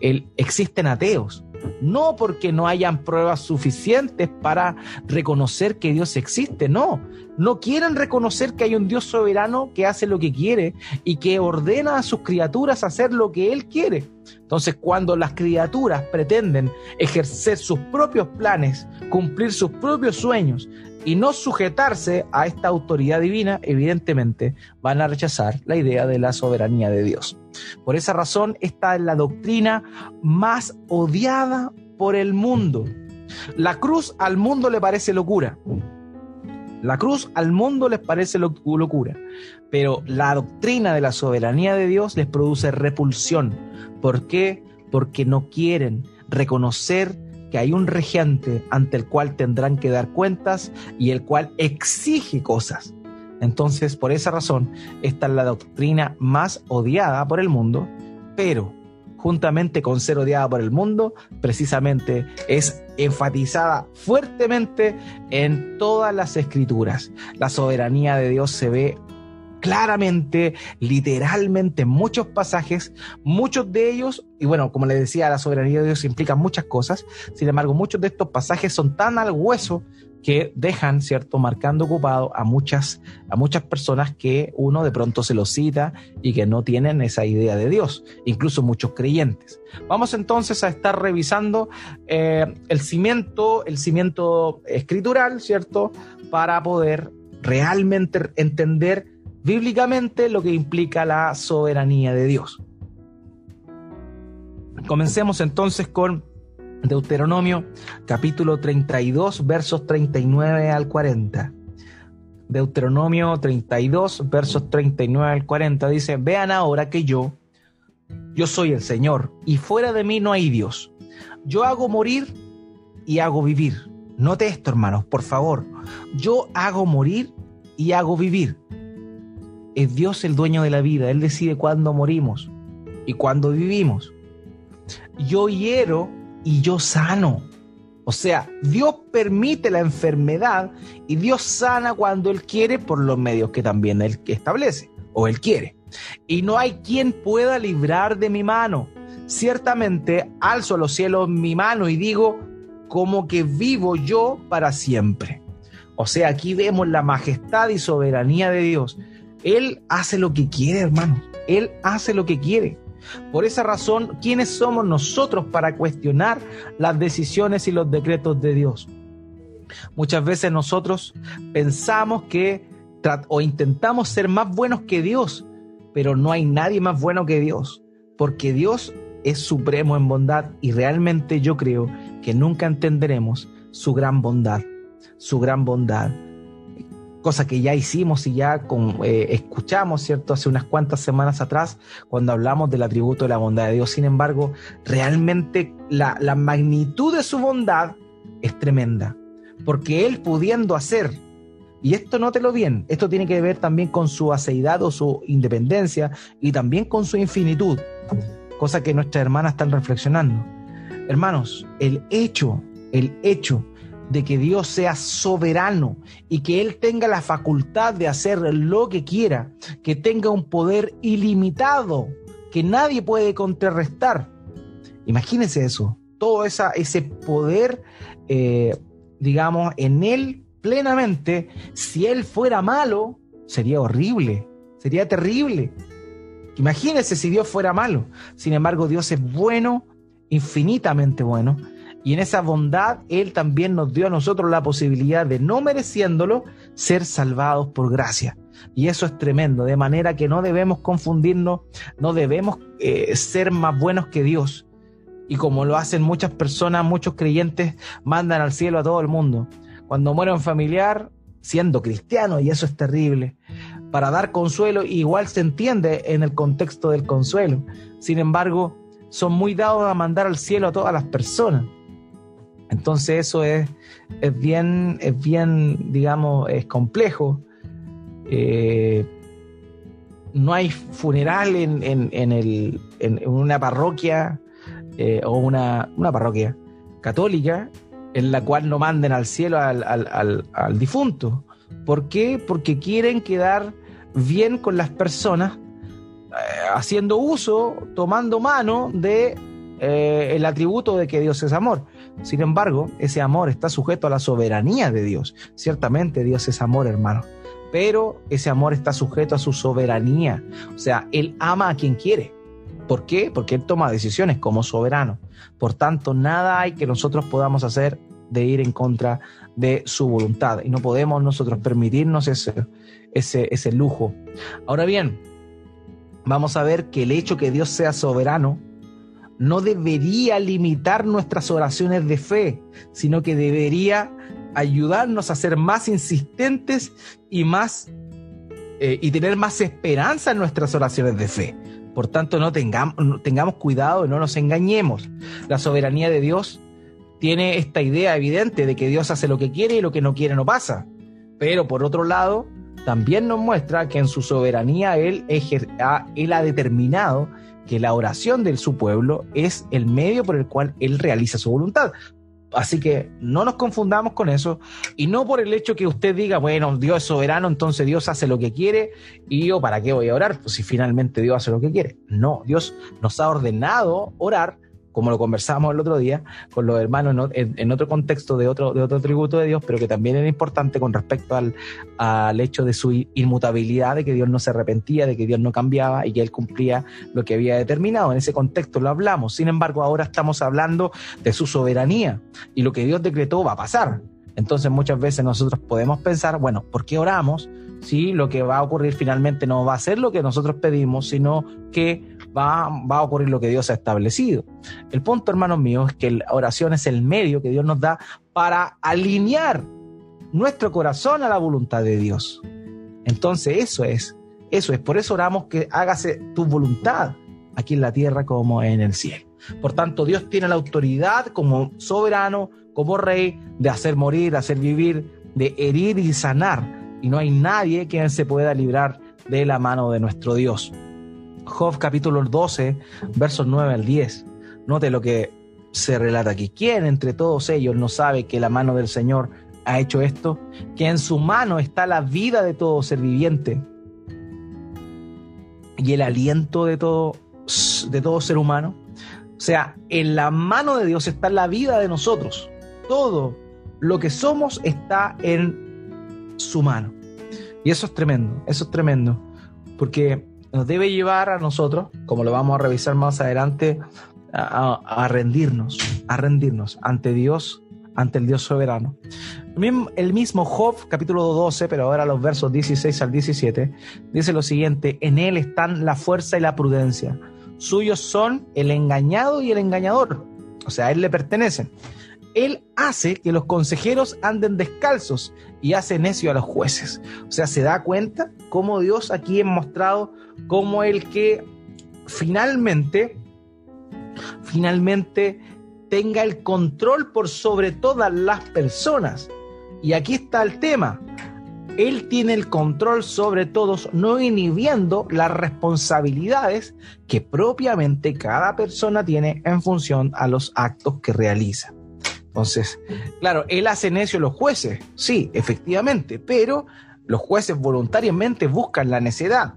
Speaker 1: el, existen ateos. No porque no hayan pruebas suficientes para reconocer que Dios existe, no. No quieren reconocer que hay un Dios soberano que hace lo que quiere y que ordena a sus criaturas hacer lo que Él quiere. Entonces, cuando las criaturas pretenden ejercer sus propios planes, cumplir sus propios sueños y no sujetarse a esta autoridad divina, evidentemente van a rechazar la idea de la soberanía de Dios. Por esa razón, esta es la doctrina más odiada por el mundo. La cruz al mundo le parece locura. La cruz al mundo les parece locura, pero la doctrina de la soberanía de Dios les produce repulsión. ¿Por qué? Porque no quieren reconocer que hay un regente ante el cual tendrán que dar cuentas y el cual exige cosas. Entonces, por esa razón, esta es la doctrina más odiada por el mundo, pero juntamente con ser odiada por el mundo, precisamente es enfatizada fuertemente en todas las escrituras. La soberanía de Dios se ve claramente, literalmente en muchos pasajes, muchos de ellos, y bueno, como les decía, la soberanía de Dios implica muchas cosas, sin embargo, muchos de estos pasajes son tan al hueso que dejan, ¿cierto?, marcando ocupado a muchas, a muchas personas que uno de pronto se los cita y que no tienen esa idea de Dios, incluso muchos creyentes. Vamos entonces a estar revisando eh, el cimiento, el cimiento escritural, ¿cierto?, para poder realmente entender bíblicamente lo que implica la soberanía de Dios. Comencemos entonces con Deuteronomio capítulo 32 versos 39 al 40. Deuteronomio 32 versos 39 al 40 dice, vean ahora que yo, yo soy el Señor y fuera de mí no hay Dios. Yo hago morir y hago vivir. Note esto, hermanos, por favor. Yo hago morir y hago vivir. Es Dios el dueño de la vida. Él decide cuándo morimos y cuándo vivimos. Yo hiero y yo sano. O sea, Dios permite la enfermedad y Dios sana cuando Él quiere por los medios que también Él establece o Él quiere. Y no hay quien pueda librar de mi mano. Ciertamente alzo a los cielos mi mano y digo, como que vivo yo para siempre. O sea, aquí vemos la majestad y soberanía de Dios. Él hace lo que quiere, hermanos. Él hace lo que quiere. Por esa razón, ¿quiénes somos nosotros para cuestionar las decisiones y los decretos de Dios? Muchas veces nosotros pensamos que o intentamos ser más buenos que Dios, pero no hay nadie más bueno que Dios, porque Dios es supremo en bondad y realmente yo creo que nunca entenderemos su gran bondad, su gran bondad cosa que ya hicimos y ya eh, escuchamos, ¿cierto? Hace unas cuantas semanas atrás, cuando hablamos del atributo de la bondad de Dios. Sin embargo, realmente la, magnitud de su bondad es tremenda, porque Él pudiendo hacer, y esto nótelo bien, esto tiene que ver también con su aceidad o su independencia y también con su infinitud, cosa que nuestras hermanas están reflexionando. Hermanos, el hecho, el hecho de que Dios sea soberano y que Él tenga la facultad de hacer lo que quiera, que tenga un poder ilimitado que nadie puede contrarrestar. Imagínense eso, todo esa, ese poder, eh, digamos, en Él plenamente. Si Él fuera malo, sería horrible, sería terrible. Imagínense si Dios fuera malo. Sin embargo, Dios es bueno, infinitamente bueno, y en esa bondad Él también nos dio a nosotros la posibilidad de, no mereciéndolo, ser salvados por gracia. Y eso es tremendo, de manera que no debemos confundirnos, no debemos eh, ser más buenos que Dios. Y como lo hacen muchas personas, muchos creyentes mandan al cielo a todo el mundo. Cuando muere un familiar, siendo cristiano, y eso es terrible, para dar consuelo, igual se entiende en el contexto del consuelo. Sin embargo, son muy dados a mandar al cielo a todas las personas. Entonces eso es, es, bien, es bien, digamos, es complejo. Eh, no hay funeral en, en, el, en una parroquia eh, o una, una, parroquia católica en la cual no manden al cielo al, al, al, difunto. ¿Por qué? Porque quieren quedar bien con las personas eh, haciendo uso, tomando mano de el atributo de que Dios es amor. Sin embargo, ese amor está sujeto a la soberanía de Dios. Ciertamente Dios es amor, hermano, pero ese amor está sujeto a su soberanía. O sea, Él ama a quien quiere. ¿Por qué? Porque Él toma decisiones como soberano. Por tanto, nada hay que nosotros podamos hacer de ir en contra de su voluntad. Y no podemos nosotros permitirnos ese, ese, ese lujo. Ahora bien, vamos a ver que el hecho que Dios sea soberano no debería limitar nuestras oraciones de fe, sino que debería ayudarnos a ser más insistentes y más eh, y tener más esperanza en nuestras oraciones de fe. Por tanto, no tengamos, tengamos cuidado y no nos engañemos. La soberanía de Dios tiene esta idea evidente de que Dios hace lo que quiere y lo que no quiere no pasa. Pero por otro lado, también nos muestra que en su soberanía Él, él ha determinado que la oración de su pueblo es el medio por el cual Él realiza su voluntad. Así que no nos confundamos con eso y no por el hecho que usted diga, bueno, Dios es soberano, entonces Dios hace lo que quiere y yo para qué voy a orar, pues si finalmente Dios hace lo que quiere. No, Dios nos ha ordenado orar como lo conversábamos el otro día con los hermanos en, otro contexto de otro, de otro tributo de Dios, pero que también era importante con respecto al, al hecho de su inmutabilidad, de que Dios no se arrepentía, de que Dios no cambiaba y que Él cumplía lo que había determinado. En ese contexto lo hablamos. Sin embargo, ahora estamos hablando de su soberanía y lo que Dios decretó va a pasar. Entonces muchas veces nosotros podemos pensar, bueno, ¿por qué oramos? Si lo que va a ocurrir finalmente no va a ser lo que nosotros pedimos, sino que va, a ocurrir lo que Dios ha establecido. El punto, hermanos míos, es que la oración es el medio que Dios nos da para alinear nuestro corazón a la voluntad de Dios. Entonces eso es, eso es, por eso oramos que hágase tu voluntad aquí en la tierra como en el cielo. Por tanto, Dios tiene la autoridad como soberano, como rey, de hacer morir, de hacer vivir, de herir y sanar. Y no hay nadie quien se pueda librar de la mano de nuestro Dios. Job capítulo 12, versos 9 al 10. Note lo que se relata aquí. ¿Quién entre todos ellos no sabe que la mano del Señor ha hecho esto? Que en su mano está la vida de todo ser viviente y el aliento de todo, de todo ser humano. O sea, en la mano de Dios está la vida de nosotros todo lo que somos está en su mano. Y eso es tremendo, eso es tremendo, porque nos debe llevar a nosotros, como lo vamos a revisar más adelante, a, rendirnos, a rendirnos ante Dios, ante el Dios soberano. El mismo Job, capítulo 12, pero ahora los versos 16 al 17, dice lo siguiente, en él están la fuerza y la prudencia, suyos son el engañado y el engañador, o sea, a él le pertenecen. Él hace que los consejeros anden descalzos y hace necio a los jueces. O sea, se da cuenta cómo Dios aquí ha mostrado como el que finalmente, finalmente tenga el control por sobre todas las personas. Y aquí está el tema. Él tiene el control sobre todos, no inhibiendo las responsabilidades que propiamente cada persona tiene en función a los actos que realiza. Entonces, claro, él hace necio los jueces, sí, efectivamente, pero los jueces voluntariamente buscan la necedad.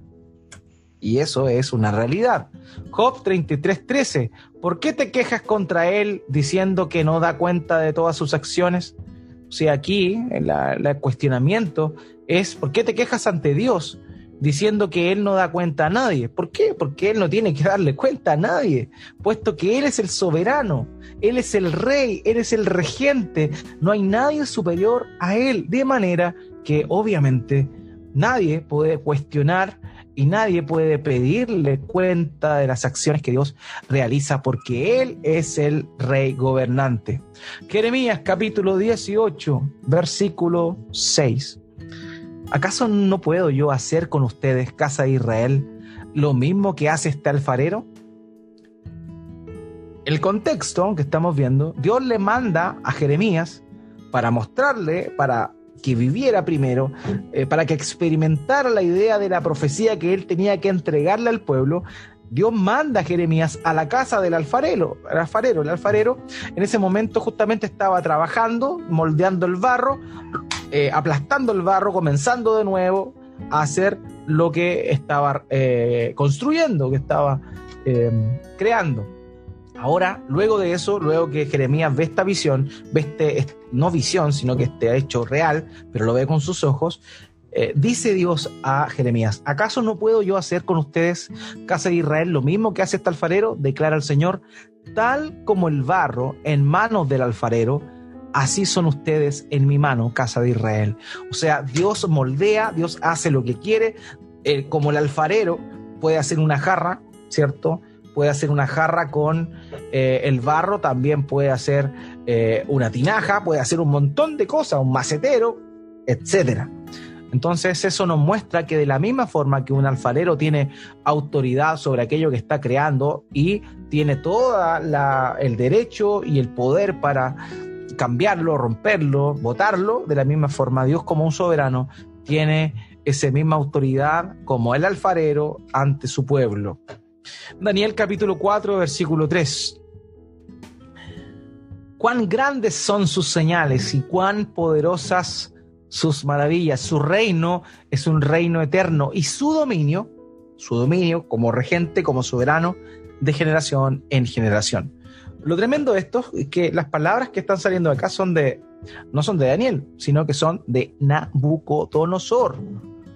Speaker 1: Y eso es una realidad. Job 33:13, ¿por qué te quejas contra él diciendo que no da cuenta de todas sus acciones? O sea, aquí el cuestionamiento es, ¿por qué te quejas ante Dios diciendo que Él no da cuenta a nadie. ¿Por qué? Porque Él no tiene que darle cuenta a nadie, puesto que Él es el soberano, Él es el rey, Él es el regente, no hay nadie superior a Él, de manera que obviamente nadie puede cuestionar y nadie puede pedirle cuenta de las acciones que Dios realiza porque Él es el rey gobernante. Jeremías capítulo 18, versículo 6. ¿Acaso no puedo yo hacer con ustedes, casa de Israel, lo mismo que hace este alfarero? El contexto que estamos viendo, Dios le manda a Jeremías para mostrarle, para que viviera primero, eh, para que experimentara la idea de la profecía que él tenía que entregarle al pueblo, Dios manda a Jeremías a la casa del alfarero, alfarero. El alfarero en ese momento justamente estaba trabajando, moldeando el barro, eh, aplastando el barro, comenzando de nuevo a hacer lo que estaba eh, construyendo, que estaba em, creando. Ahora, luego de eso, luego que Jeremías ve esta visión, ve este, no visión, sino que este hecho real, pero lo ve con sus ojos, eh, dice Dios a Jeremías, ¿acaso no puedo yo hacer con ustedes, casa de Israel, lo mismo que hace este alfarero? Declara el Señor, tal como el barro en manos del alfarero, así son ustedes en mi mano, casa de Israel. O sea, Dios moldea, Dios hace lo que quiere, eh, como el alfarero puede hacer una jarra, ¿cierto? Puede hacer una jarra con eh, el barro, también puede hacer una tinaja, puede hacer un montón de cosas, un macetero, etcétera. Entonces eso nos muestra que de la misma forma que un alfarero tiene autoridad sobre aquello que está creando y tiene todo el derecho y el poder para cambiarlo, romperlo, votarlo, de la misma forma Dios como un soberano tiene esa misma autoridad como el alfarero ante su pueblo. Daniel capítulo 4, versículo 3. Cuán grandes son sus señales y cuán poderosas sus maravillas. Su reino es un reino eterno y su dominio, su dominio como regente, como soberano, de generación en generación. Lo tremendo de esto es que las palabras que están saliendo acá son de, no son de Daniel, sino que son de Nabucodonosor.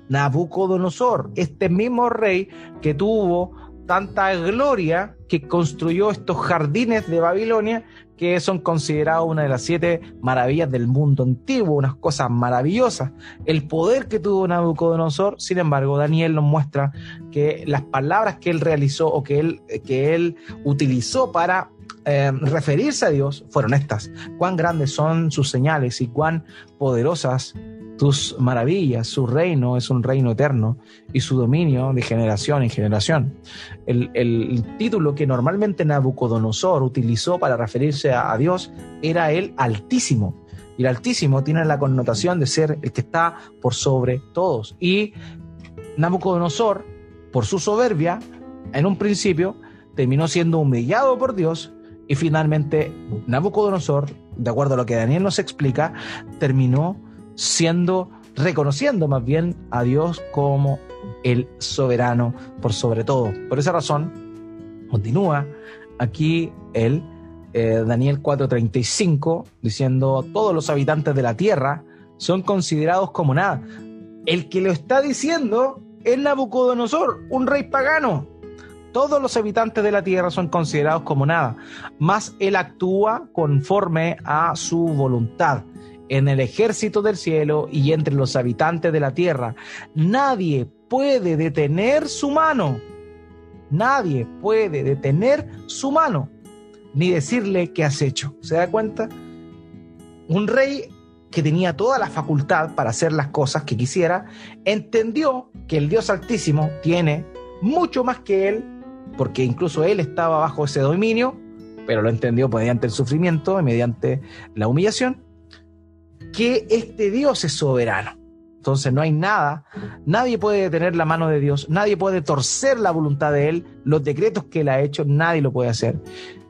Speaker 1: Nabucodonosor, este mismo rey que tuvo tanta gloria que construyó estos jardines de Babilonia que son considerados una de las siete maravillas del mundo antiguo, unas cosas maravillosas. El poder que tuvo Nabucodonosor, sin embargo, Daniel nos muestra que las palabras que él realizó o que él, que él utilizó para eh, referirse a Dios fueron estas. Cuán grandes son sus señales y cuán poderosas tus maravillas. Su reino es un reino eterno y su dominio de generación en generación. El, título que normalmente Nabucodonosor utilizó para referirse a, a Dios era el Altísimo. Y el Altísimo tiene la connotación de ser el que está por sobre todos. Y Nabucodonosor, por su soberbia, en un principio terminó siendo humillado por Dios y finalmente Nabucodonosor, de acuerdo a lo que Daniel nos explica, terminó siendo, reconociendo más bien a Dios como el soberano por sobre todo. Por esa razón, continúa aquí el eh, Daniel 4:35 diciendo, todos los habitantes de la tierra son considerados como nada. El que lo está diciendo es Nabucodonosor, un rey pagano. Todos los habitantes de la tierra son considerados como nada, mas él actúa conforme a su voluntad en el ejército del cielo y entre los habitantes de la tierra. Nadie puede detener su mano. Nadie puede detener su mano ni decirle qué has hecho. ¿Se da cuenta? Un rey que tenía toda la facultad para hacer las cosas que quisiera, entendió que el Dios Altísimo tiene mucho más que él, porque incluso él estaba bajo ese dominio, pero lo entendió mediante el sufrimiento y mediante la humillación, que este Dios es soberano. Entonces no hay nada, nadie puede detener la mano de Dios, nadie puede torcer la voluntad de Él, los decretos que Él ha hecho, nadie lo puede hacer.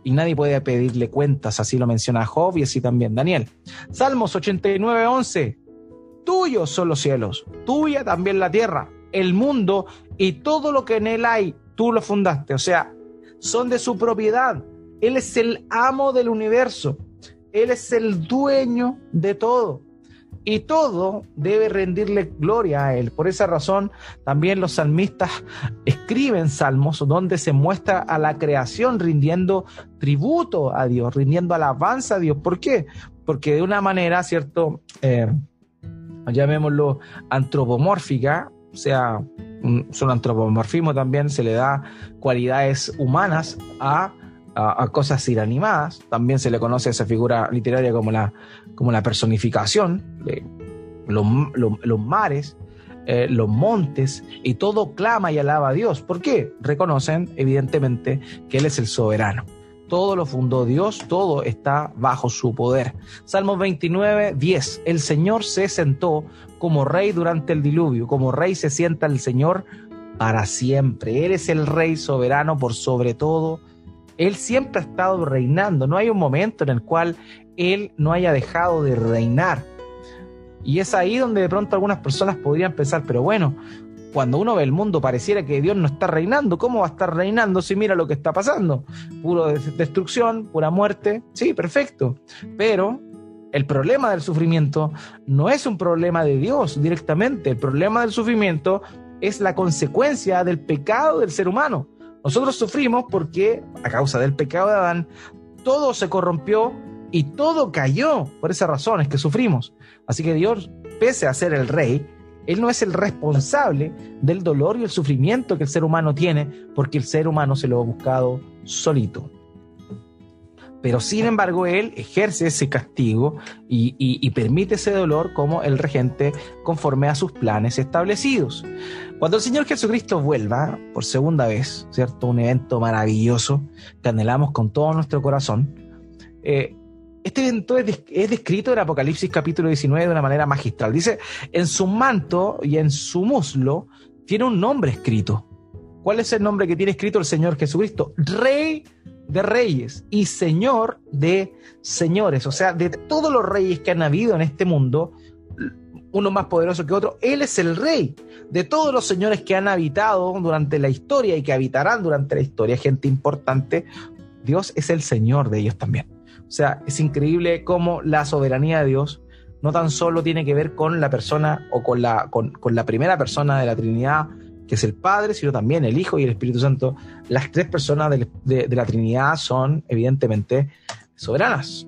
Speaker 1: Y nadie puede pedirle cuentas, así lo menciona Job y así también Daniel. Salmos 89, 11. Tuyos son los cielos, tuya también la tierra, el mundo y todo lo que en él hay, tú lo fundaste. O sea, son de su propiedad. Él es el amo del universo. Él es el dueño de todo y todo debe rendirle gloria a Él. Por esa razón, también los salmistas escriben salmos donde se muestra a la creación rindiendo tributo a Dios, rindiendo alabanza a Dios. ¿Por qué? Porque de una manera, ¿cierto? Eh, llamémoslo antropomórfica, o sea, son antropomorfismo también, se le da cualidades humanas a a, cosas inanimadas. También se le conoce a esa figura literaria como la, como la personificación de los, mares, eh, los montes, y todo clama y alaba a Dios. ¿Por qué? Reconocen, evidentemente, que Él es el soberano. Todo lo fundó Dios, todo está bajo su poder. Salmos 29, 10. El Señor se sentó como rey durante el diluvio, como rey se sienta el Señor para siempre. Él es el rey soberano por sobre todo él siempre ha estado reinando, no hay un momento en el cual Él no haya dejado de reinar. Y es ahí donde de pronto algunas personas podrían pensar, pero bueno, cuando uno ve el mundo pareciera que Dios no está reinando, ¿cómo va a estar reinando si mira lo que está pasando? Puro destrucción, pura muerte, sí, perfecto. Pero el problema del sufrimiento no es un problema de Dios directamente, el problema del sufrimiento es la consecuencia del pecado del ser humano. Nosotros sufrimos porque a causa del pecado de Adán, todo se corrompió y todo cayó. Por esa razón es que sufrimos. Así que Dios, pese a ser el rey, Él no es el responsable del dolor y el sufrimiento que el ser humano tiene, porque el ser humano se lo ha buscado solito. Pero sin embargo, Él ejerce ese castigo y, y permite ese dolor como el regente conforme a sus planes establecidos. Cuando el Señor Jesucristo vuelva por segunda vez, ¿cierto? Un evento maravilloso que anhelamos con todo nuestro corazón. Eh, este evento es, descrito en Apocalipsis capítulo 19 de una manera magistral. Dice, en su manto y en su muslo tiene un nombre escrito. ¿Cuál es el nombre que tiene escrito el Señor Jesucristo? Rey de reyes y Señor de señores. O sea, de todos los reyes que han habido en este mundo, uno más poderoso que otro, Él es el rey. De todos los señores que han habitado durante la historia y que habitarán durante la historia, gente importante, Dios es el Señor de ellos también. O sea, es increíble cómo la soberanía de Dios no tan solo tiene que ver con la persona o con la, con, la primera persona de la Trinidad, que es el Padre, sino también el Hijo y el Espíritu Santo. Las tres personas de, la Trinidad son evidentemente soberanas.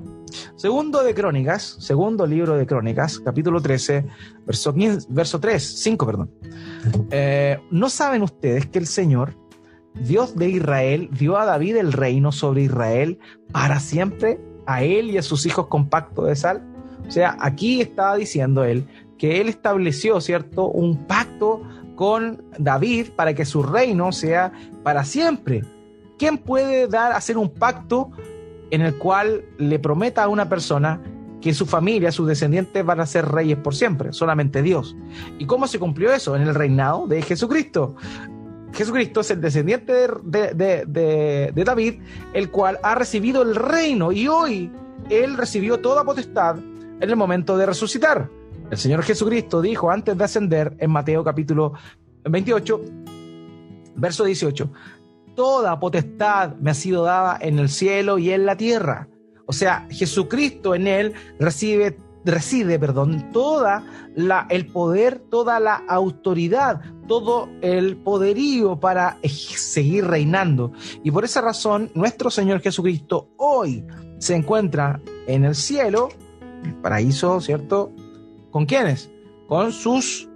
Speaker 1: Segundo de Crónicas, segundo libro de Crónicas, capítulo 13, verso, verso 3, 5, perdón. Eh, ¿No saben ustedes que el Señor, Dios de Israel, dio a David el reino sobre Israel para siempre, a él y a sus hijos con pacto de sal? O sea, aquí estaba diciendo él que él estableció, ¿cierto?, un pacto con David para que su reino sea para siempre. ¿Quién puede dar, hacer un pacto en el cual le prometa a una persona que su familia, sus descendientes van a ser reyes por siempre? Solamente Dios. ¿Y cómo se cumplió eso? En el reinado de Jesucristo. Jesucristo es el descendiente de, de, David, el cual ha recibido el reino y hoy él recibió toda potestad en el momento de resucitar. El Señor Jesucristo dijo antes de ascender en Mateo capítulo 28, verso 18, toda potestad me ha sido dada en el cielo y en la tierra. O sea, Jesucristo en él recibe reside, perdón, toda la el poder, toda la autoridad, todo el poderío para seguir reinando. Y por esa razón, nuestro Señor Jesucristo hoy se encuentra en el cielo el paraíso, ¿cierto? ¿Con quiénes? Con sus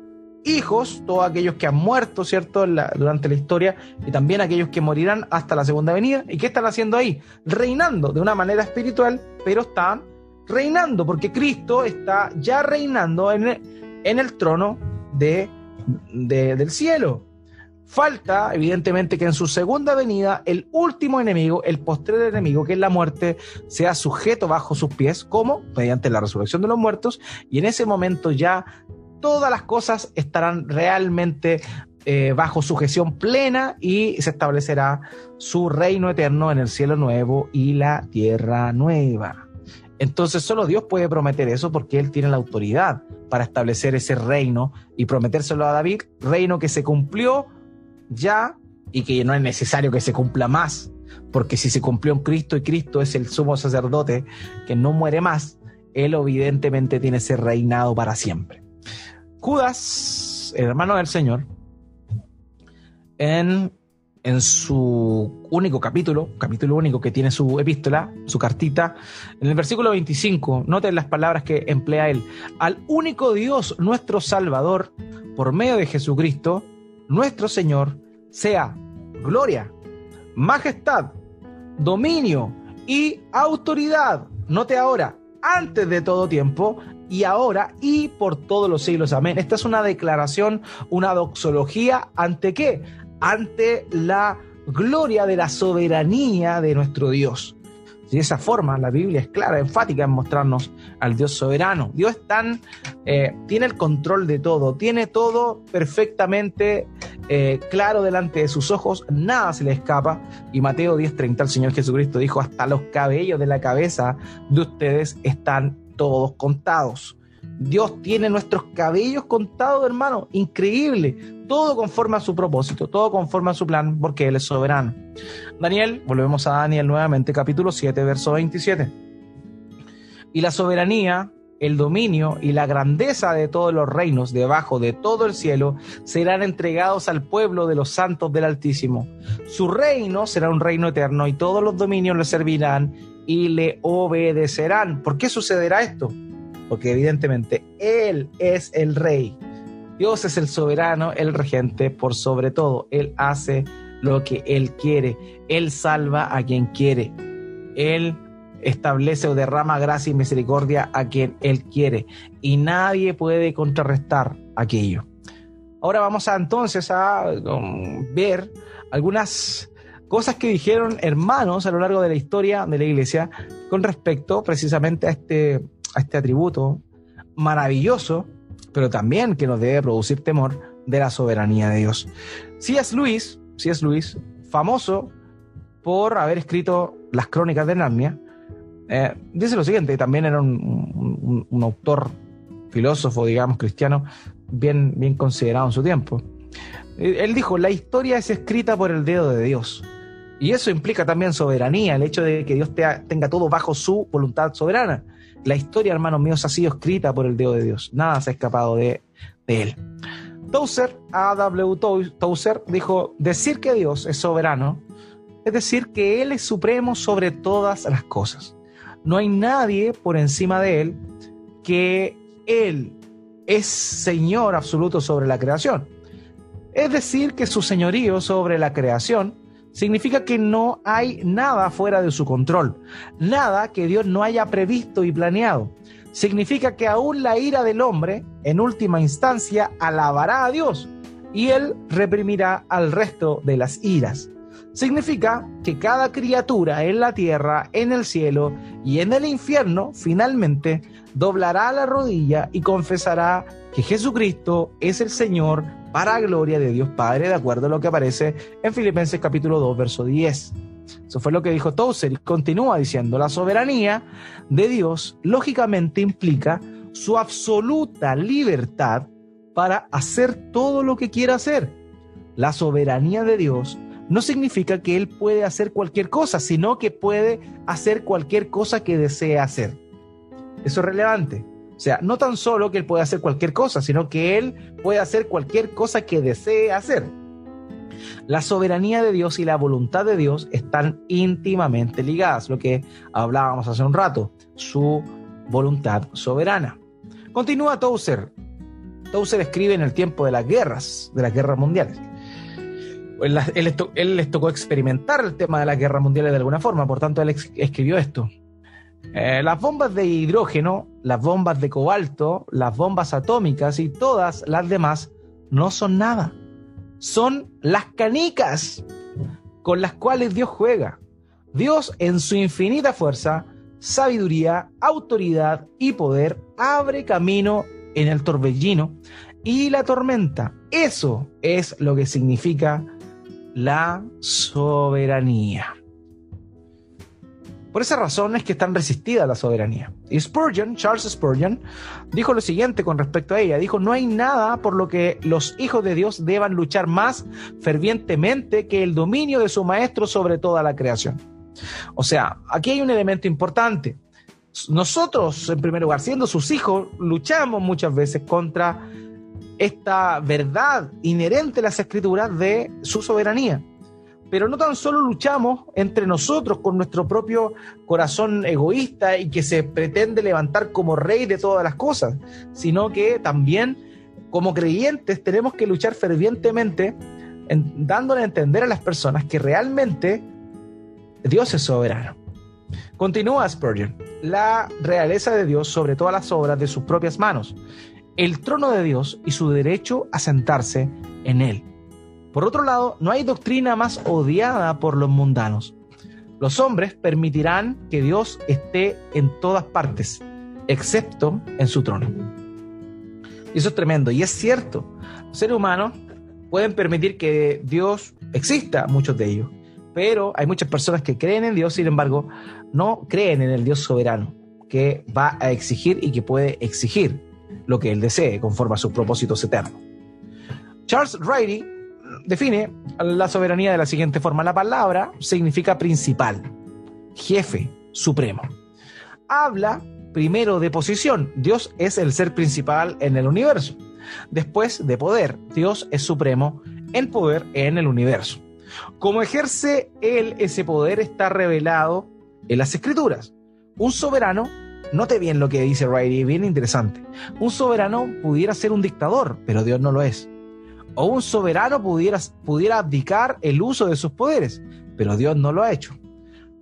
Speaker 1: hijos, todos aquellos que han muerto, ¿cierto? durante la historia y también aquellos que morirán hasta la segunda venida. ¿Y qué están haciendo ahí? Reinando de una manera espiritual, pero están reinando porque Cristo está ya reinando en el, en el trono de, del cielo. Falta, evidentemente, que en su segunda venida el último enemigo, el postrer enemigo, que es la muerte, sea sujeto bajo sus pies, como mediante la resurrección de los muertos, y en ese momento ya todas las cosas estarán realmente eh, bajo sujeción plena y se establecerá su reino eterno en el cielo nuevo y la tierra nueva. Entonces solo Dios puede prometer eso porque Él tiene la autoridad para establecer ese reino y prometérselo a David, reino que se cumplió ya y que no es necesario que se cumpla más, porque si se cumplió en Cristo y Cristo es el sumo sacerdote que no muere más, él evidentemente tiene ese reinado para siempre. Judas, el hermano del Señor, en, en su único capítulo, capítulo único que tiene su epístola, su cartita, en el versículo 25, noten las palabras que emplea él, al único Dios, nuestro Salvador, por medio de Jesucristo, nuestro Señor, sea gloria, majestad, dominio y autoridad. Note ahora, antes de todo tiempo, y ahora y por todos los siglos. Amén. Esta es una declaración, una doxología ante qué? Ante la gloria de la soberanía de nuestro Dios. De esa forma, la Biblia es clara, enfática en mostrarnos al Dios soberano. Dios tan, eh, tiene el control de todo, tiene todo perfectamente eh, claro delante de sus ojos, nada se le escapa. Y Mateo 10:30, el Señor Jesucristo dijo, hasta los cabellos de la cabeza de ustedes están todos contados. Dios tiene nuestros cabellos contados, hermano. Increíble. Todo conforme a su propósito, todo conforme a su plan, porque Él es soberano. Daniel, volvemos a Daniel nuevamente, capítulo 7, verso 27. Y la soberanía, el dominio y la grandeza de todos los reinos debajo de todo el cielo serán entregados al pueblo de los santos del Altísimo. Su reino será un reino eterno y todos los dominios le servirán y le obedecerán. ¿Por qué sucederá esto? Porque evidentemente Él es el rey. Dios es el soberano, el regente por sobre todo. Él hace lo que Él quiere. Él salva a quien quiere. Él establece o derrama gracia y misericordia a quien Él quiere. Y nadie puede contrarrestar aquello. Ahora vamos entonces a um, ver algunas cosas que dijeron hermanos a lo largo de la historia de la iglesia con respecto precisamente a este a este atributo maravilloso, pero también que nos debe producir temor de la soberanía de Dios. C.S. Luis, C.S. Lewis, famoso por haber escrito las crónicas de Narnia, eh, dice lo siguiente, también era un, autor filósofo, digamos, cristiano, bien, bien considerado en su tiempo. Eh, él dijo, la historia es escrita por el dedo de Dios. Y eso implica también soberanía, el hecho de que Dios tenga todo bajo su voluntad soberana. La historia, hermanos míos, ha sido escrita por el dedo de Dios. Nada se ha escapado de, de él. Tozer, A.W. Tozer, dijo, decir que Dios es soberano, es decir, que Él es supremo sobre todas las cosas. No hay nadie por encima de Él, que Él es Señor absoluto sobre la creación. Es decir, que su señorío sobre la creación significa que no hay nada fuera de su control, nada que Dios no haya previsto y planeado. Significa que aún la ira del hombre, en última instancia, alabará a Dios y Él reprimirá al resto de las iras. Significa que cada criatura en la tierra, en el cielo y en el infierno, finalmente, doblará la rodilla y confesará que Jesucristo es el Señor para gloria de Dios Padre, de acuerdo a lo que aparece en Filipenses capítulo 2, verso 10. Eso fue lo que dijo Tozer y continúa diciendo, la soberanía de Dios lógicamente implica su absoluta libertad para hacer todo lo que quiera hacer. La soberanía de Dios no significa que Él puede hacer cualquier cosa, sino que puede hacer cualquier cosa que desee hacer. Eso es relevante. O sea, no tan solo que Él puede hacer cualquier cosa, sino que Él puede hacer cualquier cosa que desee hacer. La soberanía de Dios y la voluntad de Dios están íntimamente ligadas, lo que hablábamos hace un rato, su voluntad soberana. Continúa Tozer. Tozer escribe en el tiempo de las guerras, de las guerras mundiales él, les tocó experimentar el tema de las guerras mundiales de alguna forma, por tanto él escribió esto. Eh, las bombas de hidrógeno, las bombas de cobalto, las bombas atómicas y todas las demás no son nada. Son las canicas con las cuales Dios juega. Dios en su infinita fuerza, sabiduría, autoridad y poder abre camino en el torbellino y la tormenta. Eso es lo que significa la soberanía. Por esa razón es que están resistida la soberanía. Y Spurgeon, Charles Spurgeon, dijo lo siguiente con respecto a ella. Dijo, no hay nada por lo que los hijos de Dios deban luchar más fervientemente que el dominio de su maestro sobre toda la creación. O sea, aquí hay un elemento importante. Nosotros, en primer lugar, siendo sus hijos, luchamos muchas veces contra esta verdad inherente a las escrituras de su soberanía. Pero no tan solo luchamos entre nosotros con nuestro propio corazón egoísta y que se pretende levantar como rey de todas las cosas, sino que también como creyentes tenemos que luchar fervientemente en, dándole a entender a las personas que realmente Dios es soberano. Continúa Spurgeon, la realeza de Dios sobre todas las obras de sus propias manos el trono de Dios y su derecho a sentarse en él. Por otro lado, no hay doctrina más odiada por los mundanos. Los hombres permitirán que Dios esté en todas partes, excepto en su trono. Y eso es tremendo. Y es cierto, los seres humanos pueden permitir que Dios exista, muchos de ellos. Pero hay muchas personas que creen en Dios, sin embargo, no creen en el Dios soberano, que va a exigir y que puede exigir lo que él desee conforme a sus propósitos eternos. Charles Riley define la soberanía de la siguiente forma. La palabra significa principal, jefe, supremo. Habla primero de posición. Dios es el ser principal en el universo. Después de poder. Dios es supremo en poder en el universo. Como ejerce él ese poder está revelado en las escrituras. Un soberano Note bien lo que dice Riley, bien interesante. Un soberano pudiera ser un dictador, pero Dios no lo es. O un soberano pudiera, pudiera abdicar el uso de sus poderes, pero Dios no lo ha hecho.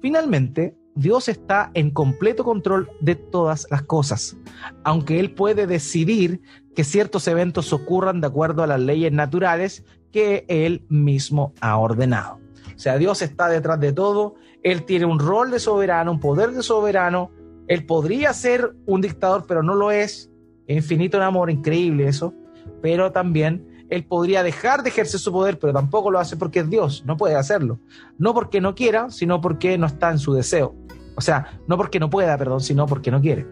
Speaker 1: Finalmente, Dios está en completo control de todas las cosas, aunque Él puede decidir que ciertos eventos ocurran de acuerdo a las leyes naturales que Él mismo ha ordenado. O sea, Dios está detrás de todo, Él tiene un rol de soberano, un poder de soberano, él podría ser un dictador, pero no lo es. Infinito en amor, increíble eso. Pero también Él podría dejar de ejercer su poder, pero tampoco lo hace porque es Dios, no puede hacerlo. No porque no quiera, sino porque no está en su deseo. O sea, no porque no pueda, perdón, sino porque no quiere.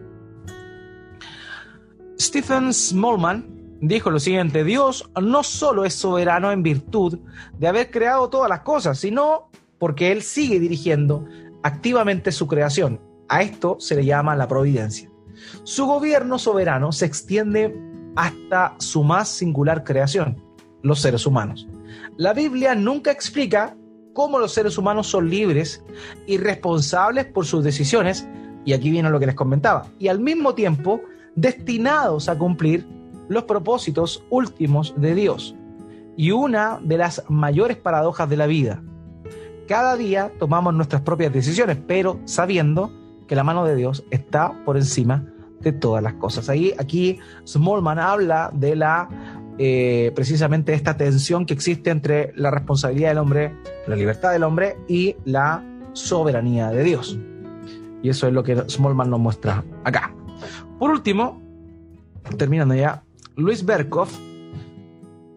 Speaker 1: Stephen Smallman dijo lo siguiente, Dios no solo es soberano en virtud de haber creado todas las cosas, sino porque Él sigue dirigiendo activamente su creación. A esto se le llama la providencia. Su gobierno soberano se extiende hasta su más singular creación, los seres humanos. La Biblia nunca explica cómo los seres humanos son libres y responsables por sus decisiones, y aquí viene lo que les comentaba, y al mismo tiempo destinados a cumplir los propósitos últimos de Dios. Y una de las mayores paradojas de la vida. Cada día tomamos nuestras propias decisiones, pero sabiendo que la mano de Dios está por encima de todas las cosas. Ahí, aquí Smallman habla de la eh, precisamente esta tensión que existe entre la responsabilidad del hombre, la libertad del hombre y la soberanía de Dios. Y eso es lo que Smallman nos muestra acá. Por último, terminando ya, Luis Berkov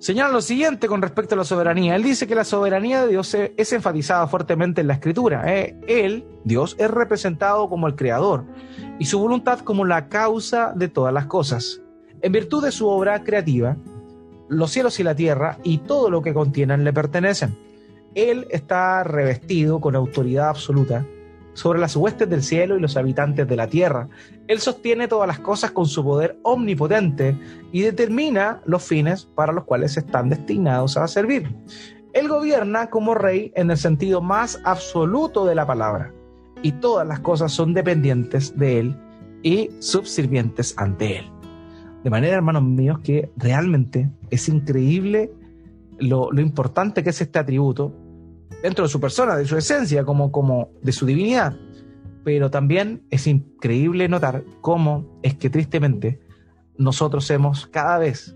Speaker 1: señala lo siguiente con respecto a la soberanía. Él dice que la soberanía de Dios es enfatizada fuertemente en la escritura. ¿eh? Él, Dios, es representado como el creador y su voluntad como la causa de todas las cosas. En virtud de su obra creativa, los cielos y la tierra y todo lo que contienen le pertenecen. Él está revestido con autoridad absoluta sobre las huestes del cielo y los habitantes de la tierra. Él sostiene todas las cosas con su poder omnipotente y determina los fines para los cuales están destinados a servir. Él gobierna como rey en el sentido más absoluto de la palabra, y todas las cosas son dependientes de él y subsirvientes ante él. De manera, hermanos míos, que realmente es increíble lo, lo importante que es este atributo dentro de su persona, de su esencia, como, como de su divinidad. Pero también es increíble notar cómo es que tristemente nosotros hemos cada vez,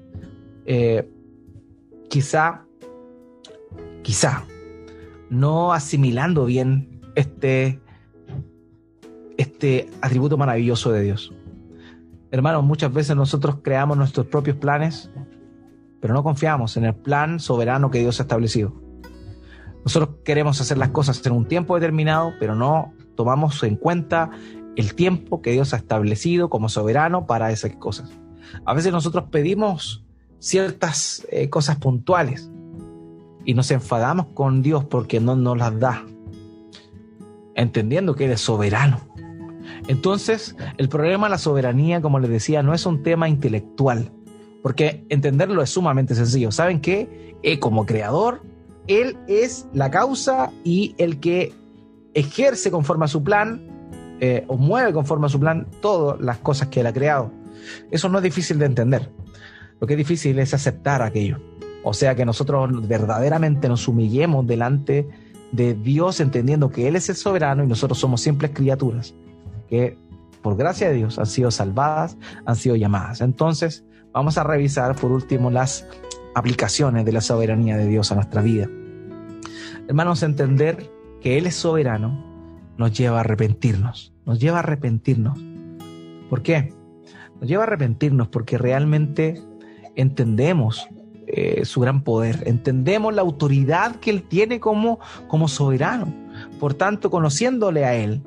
Speaker 1: eh, quizá, quizá, no asimilando bien este, este atributo maravilloso de Dios. Hermanos, muchas veces nosotros creamos nuestros propios planes, pero no confiamos en el plan soberano que Dios ha establecido. Nosotros queremos hacer las cosas en un tiempo determinado, pero no tomamos en cuenta el tiempo que Dios ha establecido como soberano para esas cosas. A veces nosotros pedimos ciertas eh, cosas puntuales y nos enfadamos con Dios porque no nos las da, entendiendo que Él es soberano. Entonces, el problema de la soberanía, como les decía, no es un tema intelectual, porque entenderlo es sumamente sencillo. ¿Saben qué? Eh, como creador, él es la causa y el que ejerce conforme a su plan eh, o mueve conforme a su plan todas las cosas que Él ha creado. Eso no es difícil de entender. Lo que es difícil es aceptar aquello. O sea, que nosotros verdaderamente nos humillemos delante de Dios entendiendo que Él es el soberano y nosotros somos simples criaturas que por gracia de Dios han sido salvadas, han sido llamadas. Entonces, vamos a revisar por último las aplicaciones de la soberanía de Dios a nuestra vida. Hermanos, entender que Él es soberano nos lleva a arrepentirnos, nos lleva a arrepentirnos. ¿Por qué? Nos lleva a arrepentirnos porque realmente entendemos eh, su gran poder, entendemos la autoridad que Él tiene como, como soberano. Por tanto, conociéndole a Él,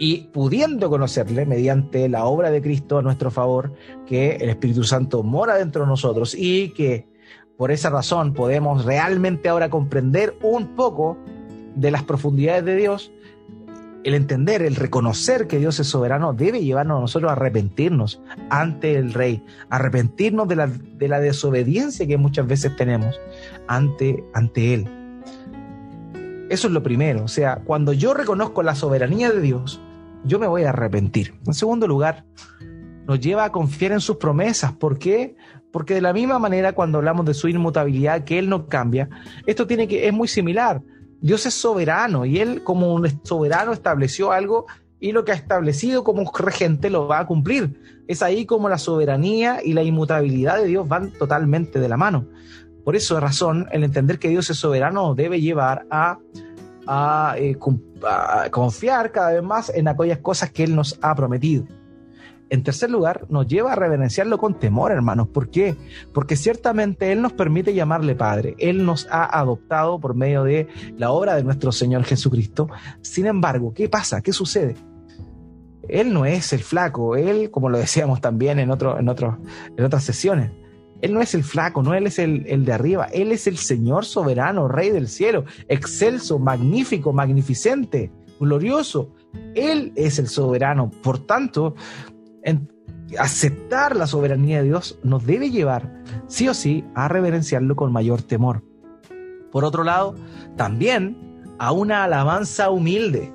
Speaker 1: y pudiendo conocerle mediante la obra de Cristo a nuestro favor, que el Espíritu Santo mora dentro de nosotros y que por esa razón podemos realmente ahora comprender un poco de las profundidades de Dios. El entender, el reconocer que Dios es soberano debe llevarnos a nosotros a arrepentirnos ante el Rey, arrepentirnos de la, de la desobediencia que muchas veces tenemos ante, ante Él. Eso es lo primero, o sea, cuando yo reconozco la soberanía de Dios, yo me voy a arrepentir. En segundo lugar, nos lleva a confiar en sus promesas. ¿Por qué? Porque de la misma manera cuando hablamos de su inmutabilidad, que Él no cambia, esto tiene que, es muy similar. Dios es soberano y Él como un soberano estableció algo y lo que ha establecido como regente lo va a cumplir. Es ahí como la soberanía y la inmutabilidad de Dios van totalmente de la mano. Por eso razón, el entender que Dios es soberano debe llevar a, a, eh, a confiar cada vez más en aquellas cosas que Él nos ha prometido. En tercer lugar, nos lleva a reverenciarlo con temor, hermanos. ¿Por qué? Porque ciertamente Él nos permite llamarle Padre. Él nos ha adoptado por medio de la obra de nuestro Señor Jesucristo. Sin embargo, ¿qué pasa? ¿Qué sucede? Él no es el flaco, Él, como lo decíamos también en, en, en otras sesiones, Él no es el flaco, no Él es el, el de arriba, Él es el Señor soberano, Rey del cielo, excelso, magnífico, magnificente, glorioso. Él es el soberano. Por tanto, aceptar la soberanía de Dios nos debe llevar, sí o sí, a reverenciarlo con mayor temor. Por otro lado, también a una alabanza humilde,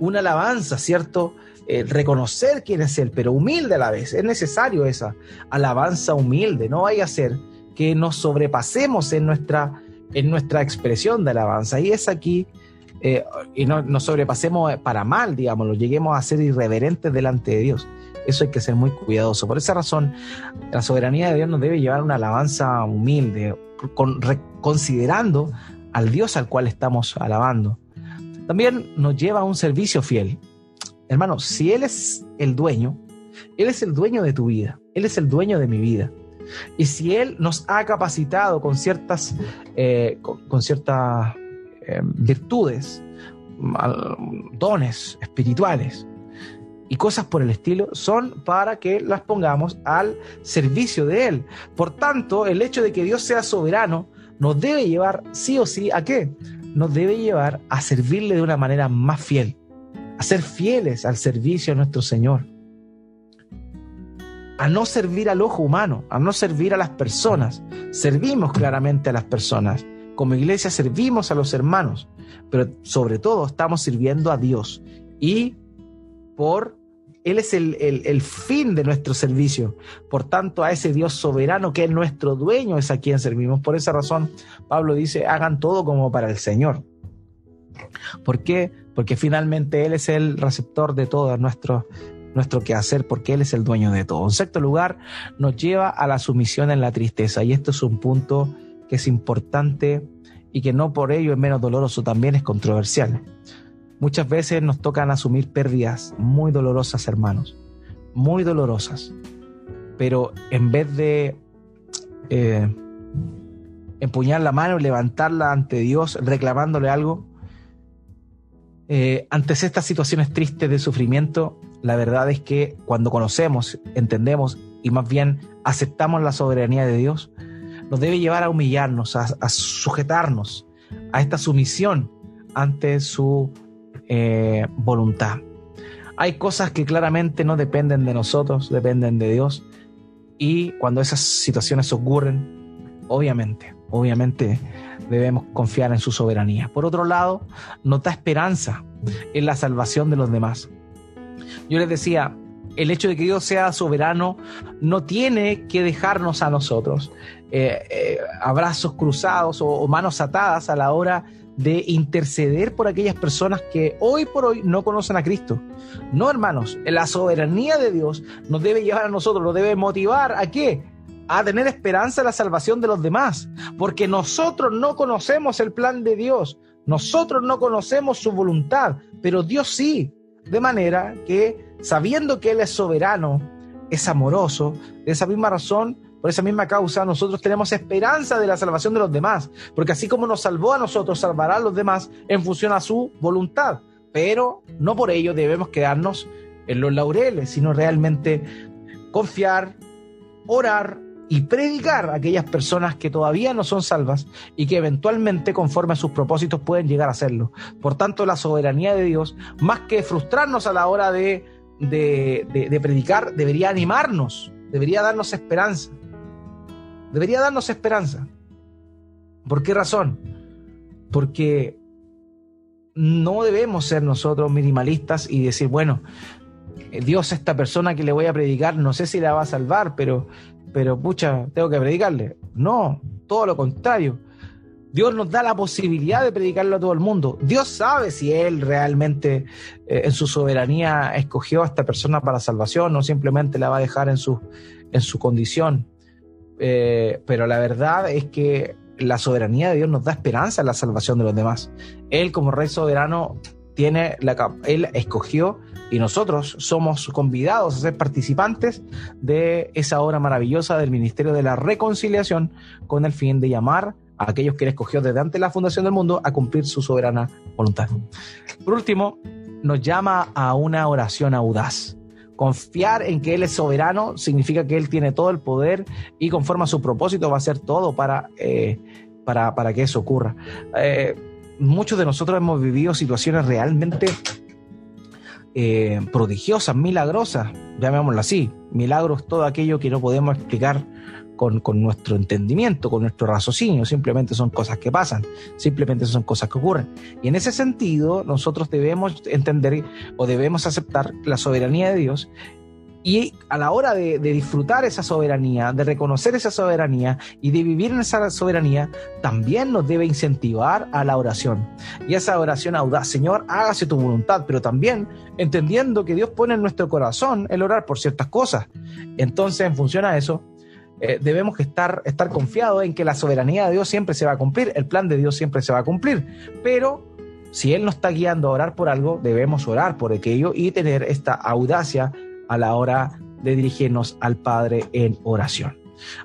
Speaker 1: una alabanza, ¿cierto? Eh, reconocer quién es Él, pero humilde a la vez. Es necesario esa alabanza humilde. No vaya a ser que nos sobrepasemos en nuestra, en nuestra expresión de alabanza. Y es aquí, eh, y no nos sobrepasemos para mal, digamos, lo lleguemos a ser irreverentes delante de Dios. Eso hay que ser muy cuidadoso. Por esa razón, la soberanía de Dios nos debe llevar una alabanza humilde, considerando al Dios al cual estamos alabando. También nos lleva a un servicio fiel. Hermano, si Él es el dueño, Él es el dueño de tu vida, Él es el dueño de mi vida. Y si Él nos ha capacitado con ciertas, eh, con, ciertas eh, virtudes, dones espirituales, y cosas por el estilo son para que las pongamos al servicio de Él. Por tanto, el hecho de que Dios sea soberano nos debe llevar sí o sí a qué? Nos debe llevar a servirle de una manera más fiel, a ser fieles al servicio de nuestro Señor, a no servir al ojo humano, a no servir a las personas. Servimos claramente a las personas. Como iglesia servimos a los hermanos, pero sobre todo estamos sirviendo a Dios y por él es el, fin de nuestro servicio. Por tanto, a ese Dios soberano que es nuestro dueño es a quien servimos. Por esa razón, Pablo dice, hagan todo como para el Señor. ¿Por qué? Porque finalmente Él es el receptor de todo nuestro, nuestro quehacer, porque Él es el dueño de todo. En sexto lugar, nos lleva a la sumisión en la tristeza. Y esto es un punto que es importante y que no por ello es menos doloroso, también es controversial. Muchas veces nos tocan asumir pérdidas muy dolorosas, hermanos, muy dolorosas. Pero en vez de eh, empuñar la mano levantarla ante Dios reclamándole algo, eh, ante estas situaciones tristes de sufrimiento, la verdad es que cuando conocemos, entendemos y más bien aceptamos la soberanía de Dios, nos debe llevar a humillarnos, a sujetarnos a esta sumisión ante su eh, voluntad. Hay cosas que claramente no dependen de nosotros, dependen de Dios. Y cuando esas situaciones ocurren, obviamente, obviamente debemos confiar en su soberanía. Por otro lado, nos da esperanza en la salvación de los demás. Yo les decía, el hecho de que Dios sea soberano no tiene que dejarnos a nosotros eh, eh, abrazos cruzados o, manos atadas a la hora de interceder por aquellas personas que hoy por hoy no conocen a Cristo. No, hermanos, la soberanía de Dios nos debe llevar a nosotros, nos debe motivar a qué? A tener esperanza en la salvación de los demás, porque nosotros no conocemos el plan de Dios, nosotros no conocemos su voluntad, pero Dios sí, de manera que sabiendo que Él es soberano, es amoroso, de esa misma razón por esa misma causa, nosotros tenemos esperanza de la salvación de los demás, porque así como nos salvó a nosotros, salvará a los demás en función a su voluntad. Pero no por ello debemos quedarnos en los laureles, sino realmente confiar, orar y predicar a aquellas personas que todavía no son salvas y que eventualmente conforme a sus propósitos pueden llegar a serlo. Por tanto, la soberanía de Dios, más que frustrarnos a la hora de, de predicar, debería animarnos, debería darnos esperanza debería darnos esperanza. ¿Por qué razón? Porque no debemos ser nosotros minimalistas y decir, bueno, Dios esta persona que le voy a predicar, no sé si la va a salvar, pero, pero pucha, tengo que predicarle. No, todo lo contrario. Dios nos da la posibilidad de predicarlo a todo el mundo. Dios sabe si Él realmente eh, en su soberanía escogió a esta persona para salvación o simplemente la va a dejar en su, en su condición. Eh, pero la verdad es que la soberanía de Dios nos da esperanza en la salvación de los demás. Él como Rey soberano tiene la, Él escogió y nosotros somos convidados a ser participantes de esa obra maravillosa del Ministerio de la Reconciliación con el fin de llamar a aquellos que Él escogió desde antes de la fundación del mundo a cumplir su soberana voluntad. Por último, nos llama a una oración audaz. Confiar en que Él es soberano significa que Él tiene todo el poder y conforme a su propósito va a hacer todo para, eh, para, para, que eso ocurra. Eh, muchos de nosotros hemos vivido situaciones realmente eh, prodigiosas, milagrosas, llamémoslo así. Milagros, todo aquello que no podemos explicar con, nuestro entendimiento, con nuestro raciocinio, simplemente son cosas que pasan, simplemente son cosas que ocurren. Y en ese sentido, nosotros debemos entender o debemos aceptar la soberanía de Dios y a la hora de, disfrutar esa soberanía, de reconocer esa soberanía y de vivir en esa soberanía, también nos debe incentivar a la oración. Y esa oración audaz, Señor, hágase tu voluntad, pero también entendiendo que Dios pone en nuestro corazón el orar por ciertas cosas. Entonces, en función a eso, eh, debemos estar, estar confiados en que la soberanía de Dios siempre se va a cumplir, el plan de Dios siempre se va a cumplir, pero si Él nos está guiando a orar por algo, debemos orar por aquello y tener esta audacia a la hora de dirigirnos al Padre en oración.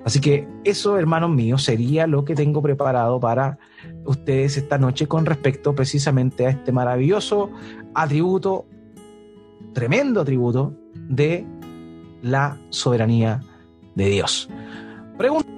Speaker 1: Así que eso, hermanos míos, sería lo que tengo preparado para ustedes esta noche con respecto precisamente a este maravilloso atributo, tremendo atributo de la soberanía de Dios. Pregunta